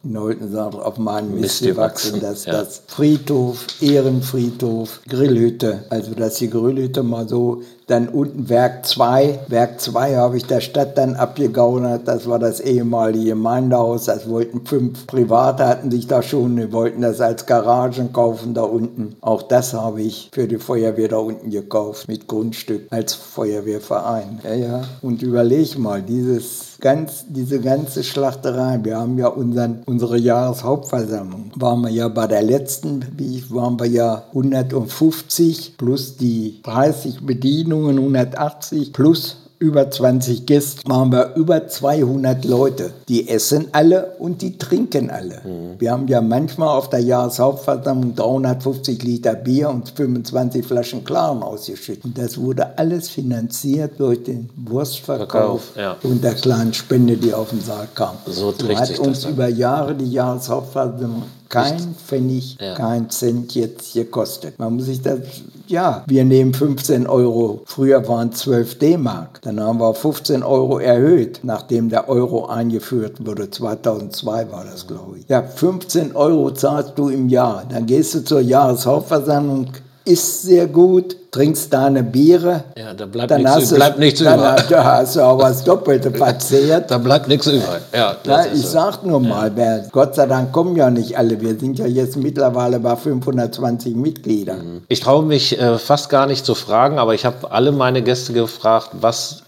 Neuten sagt, auf meinen Mist gewachsen, dass ja. das Friedhof, Ehrenfriedhof, Grillhütte, also dass die Grillhütte mal so dann unten Werk 2. Werk 2 habe ich der Stadt dann abgegaunert. Das war das ehemalige Gemeindehaus. Das wollten fünf Private, hatten sich da schon, die wollten das als Garagen kaufen da unten. Auch das habe ich für die Feuerwehr da unten gekauft mit Grundstück als Feuerwehrverein. Ja, ja. Und überleg mal, dieses ganz, diese ganze Schlachterei. Wir haben ja unseren, unsere Jahreshauptversammlung. Waren wir ja bei der letzten, wie ich, waren wir ja 150 plus die 30 Bedienungen Sendungen 180 plus über 20 Gäste, waren wir über 200 Leute. Die essen alle und die trinken alle. Mhm. Wir haben ja manchmal auf der Jahreshauptversammlung 350 Liter Bier und 25 Flaschen Klaren ausgeschüttet. Und das wurde alles finanziert durch den Wurstverkauf ja. und der kleinen Spende, die auf den Saal kam. So, hat uns über Jahre die Jahreshauptversammlung kein Pfennig, ja. kein Cent jetzt gekostet. Man muss sich das, ja, wir nehmen 15 Euro, früher waren 12 D-Mark, dann haben wir 15 Euro erhöht, nachdem der Euro eingeführt wurde, 2002 war das, glaube ich. Ja, 15 Euro zahlst du im Jahr, dann gehst du zur Jahreshauptversammlung, isst sehr gut, trinkst da eine Biere. Ja, da bleibt dann nichts, bleibt nichts dann über. Dann hast du auch was Doppelte (laughs) verzehrt. da bleibt nichts über. Ja, ja ich so. sag nur mal, ja. Gott sei Dank kommen ja nicht alle. Wir sind ja jetzt mittlerweile bei 520 Mitgliedern. Mhm. Ich traue mich äh, fast gar nicht zu fragen, aber ich habe alle meine Gäste gefragt, was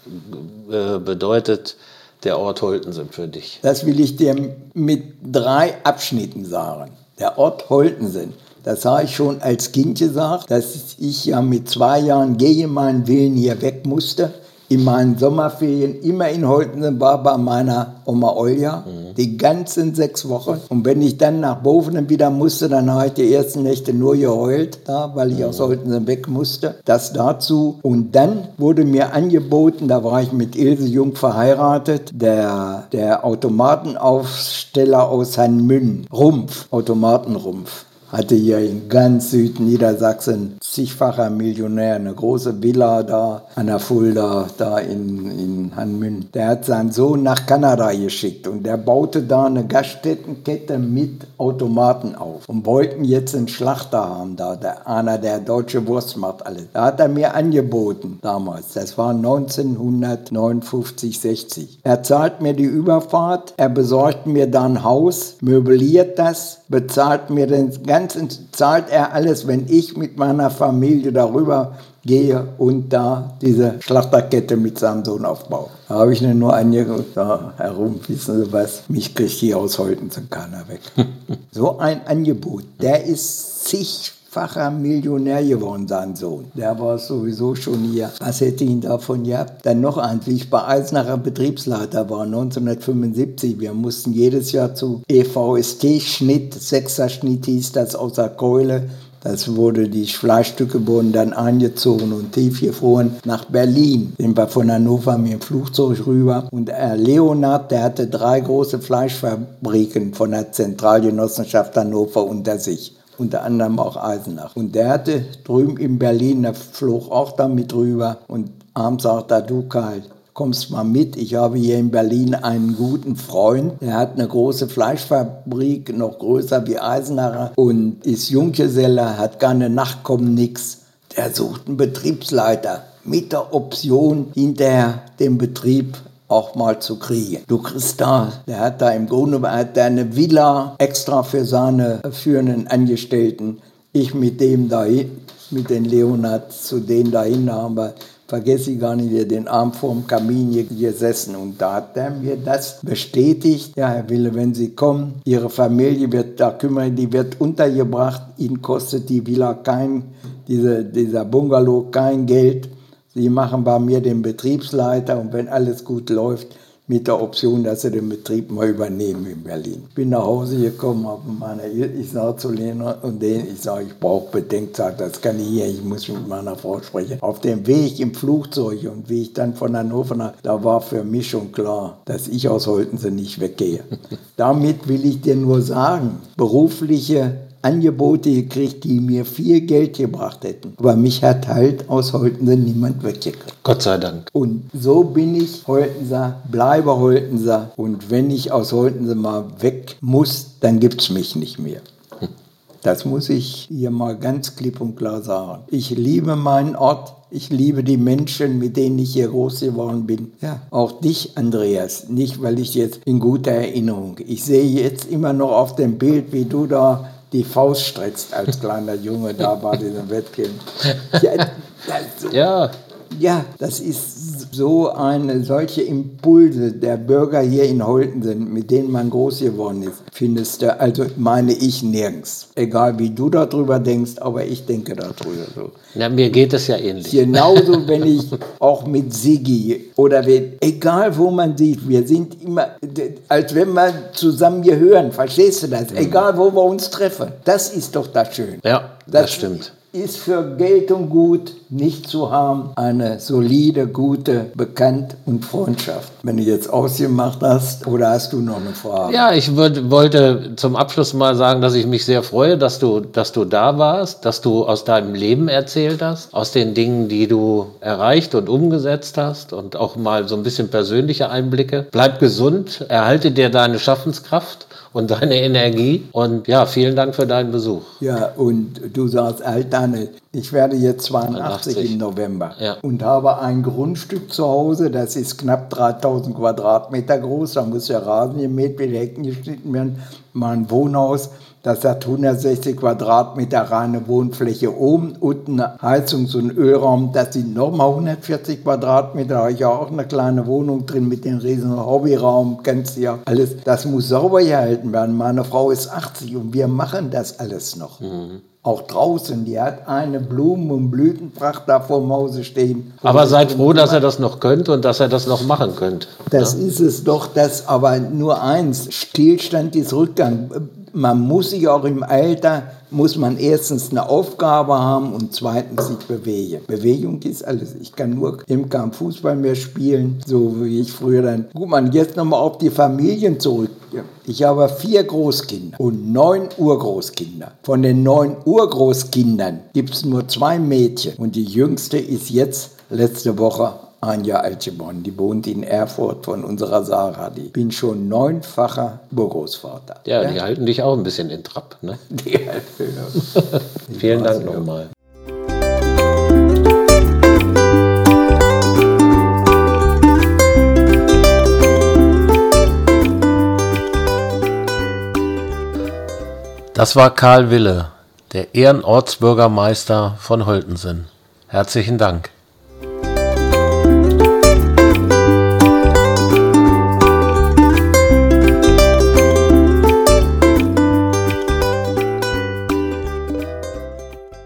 äh, bedeutet der Ort Holtensen für dich? Das will ich dir mit drei Abschnitten sagen. Der Ort Holtensen das habe ich schon als Kind gesagt, dass ich ja mit zwei Jahren gegen meinen Willen hier weg musste. In meinen Sommerferien immer in Holten war bei meiner Oma Olja, mhm. die ganzen sechs Wochen. Und wenn ich dann nach Bovenen wieder musste, dann habe ich die ersten Nächte nur geheult, da, weil ich mhm. aus Holten weg musste. Das dazu. Und dann wurde mir angeboten, da war ich mit Ilse Jung verheiratet, der, der Automatenaufsteller aus Hanmünn, Rumpf, Automatenrumpf hatte hier in ganz Südniedersachsen zigfacher Millionär, eine große Villa da an der Fulda, da in, in Hanmünn. Der hat seinen Sohn nach Kanada geschickt und der baute da eine Gaststättenkette mit Automaten auf und wollten jetzt einen Schlachter haben da, der, einer, der deutsche Wurst macht alles. Da hat er mir angeboten damals, das war 1959, 60. Er zahlt mir die Überfahrt, er besorgt mir da ein Haus, möbliert das, bezahlt mir den ganzen Ganzen zahlt er alles, wenn ich mit meiner Familie darüber gehe und da diese Schlachterkette mit seinem Sohn aufbaue. Da habe ich nur angeguckt, da herum, wissen Sie was, mich kriegt hier aus Holten keiner weg. (laughs) so ein Angebot, der ist zig facher Millionär geworden, sein Sohn. Der war sowieso schon hier. Was hätte ihn davon gehabt? Dann noch eins, wie ich bei Eisenacher Betriebsleiter war, 1975. Wir mussten jedes Jahr zu EVST-Schnitt, Sechser-Schnitt hieß das, aus der Keule. Das wurde, die Fleischstücke wurden dann eingezogen und tiefgefroren nach Berlin. Sind wir von Hannover mit dem Flugzeug rüber. Und Herr Leonard, der hatte drei große Fleischfabriken von der Zentralgenossenschaft Hannover unter sich unter anderem auch Eisenach. Und der hatte drüben in Berlin, der flog auch da mit rüber und abends sagt er, du Karl, kommst mal mit. Ich habe hier in Berlin einen guten Freund. Der hat eine große Fleischfabrik, noch größer wie Eisenacher und ist Junggeselle, hat gar eine Nachkommen, nix. Der sucht einen Betriebsleiter mit der Option, hinterher den Betrieb auch mal zu kriegen. Du kriegst da, der hat da im Grunde hat eine Villa extra für seine führenden Angestellten. Ich mit dem dahin, mit den Leonard zu denen dahin haben wir vergesse ich gar nicht, wir den Arm vorm Kamin gesessen und da hat er mir das bestätigt. Ja, Herr Wille, wenn Sie kommen, Ihre Familie wird da kümmern, die wird untergebracht, Ihnen kostet die Villa kein, diese, dieser Bungalow kein Geld. Sie machen bei mir den Betriebsleiter und wenn alles gut läuft, mit der Option, dass sie den Betrieb mal übernehmen in Berlin. Bin nach Hause gekommen, habe meine, ich sage zu Lena und denen, ich sage, ich brauche Bedenkzeit, das kann ich hier, ich muss mit meiner Frau sprechen. Auf dem Weg im Flugzeug und wie ich dann von Hannover nach, da war für mich schon klar, dass ich aus Holtensen nicht weggehe. (laughs) Damit will ich dir nur sagen, berufliche Angebote gekriegt, die mir viel Geld gebracht hätten. Aber mich hat halt aus Holtensen niemand weggekriegt. Gott sei Dank. Und so bin ich Holtenser, bleibe Holtenser. Und wenn ich aus Holtensen mal weg muss, dann gibt es mich nicht mehr. Das muss ich hier mal ganz klipp und klar sagen. Ich liebe meinen Ort. Ich liebe die Menschen, mit denen ich hier groß geworden bin. Ja, auch dich, Andreas. Nicht, weil ich jetzt in guter Erinnerung. Ich sehe jetzt immer noch auf dem Bild, wie du da die Faust streckst als kleiner Junge da bei diesem Wettkampf. Ja, das, ja. ja, das ist so eine solche Impulse der Bürger hier in Holten sind, mit denen man groß geworden ist, findest du, also meine ich nirgends. Egal wie du darüber denkst, aber ich denke darüber so. Ja, mir geht es ja ähnlich. Genauso, (laughs) wenn ich auch mit Sigi oder wenn, egal wo man sieht, wir sind immer, als wenn wir zusammen gehören, verstehst du das? Egal wo wir uns treffen. Das ist doch das Schöne. Ja, das, das stimmt ist für Geld und Gut nicht zu haben. Eine solide, gute Bekannt und Freundschaft. Wenn du jetzt ausgemacht hast, oder hast du noch eine Frage? Ja, ich würd, wollte zum Abschluss mal sagen, dass ich mich sehr freue, dass du, dass du da warst, dass du aus deinem Leben erzählt hast, aus den Dingen, die du erreicht und umgesetzt hast und auch mal so ein bisschen persönliche Einblicke. Bleib gesund, erhalte dir deine Schaffenskraft und deine Energie. Und ja, vielen Dank für deinen Besuch. Ja, und du sagst, alt deine, ich werde jetzt 82 80. im November ja. und habe ein Grundstück zu Hause, das ist knapp 3000 Quadratmeter groß, da muss der Rasen gemäht, werden, Hecken geschnitten werden, mein Wohnhaus das hat 160 Quadratmeter reine Wohnfläche oben, unten Heizungs- und Ölraum. Das sind nochmal 140 Quadratmeter. Da habe ich auch eine kleine Wohnung drin mit dem riesen Hobbyraum. Kennst du ja alles. Das muss sauber gehalten werden. Meine Frau ist 80 und wir machen das alles noch. Mhm auch draußen, die hat eine Blumen- und Blütenpracht da vor dem Hause stehen. Aber seid froh, dass er das noch könnt und dass er das noch machen könnt. Das ja? ist es doch, das aber nur eins, Stillstand ist Rückgang man muss sich auch im Alter, muss man erstens eine Aufgabe haben und zweitens sich bewegen. Bewegung ist alles. Ich kann nur im kein Fußball mehr spielen, so wie ich früher dann. Gut, man, jetzt nochmal auf die Familien zurück. Ich habe vier Großkinder und neun Urgroßkinder. Von den neun Urgroßkindern gibt es nur zwei Mädchen und die jüngste ist jetzt letzte Woche ein Jahr alt geworden. Die wohnt in Erfurt von unserer Sarah. Ich bin schon neunfacher Urgroßvater. Ja, ja, die halten dich auch ein bisschen in Trab. Ne? (laughs) Die halten, ja. (laughs) Vielen Dank nochmal. Das war Karl Wille, der Ehrenortsbürgermeister von Holtensen. Herzlichen Dank.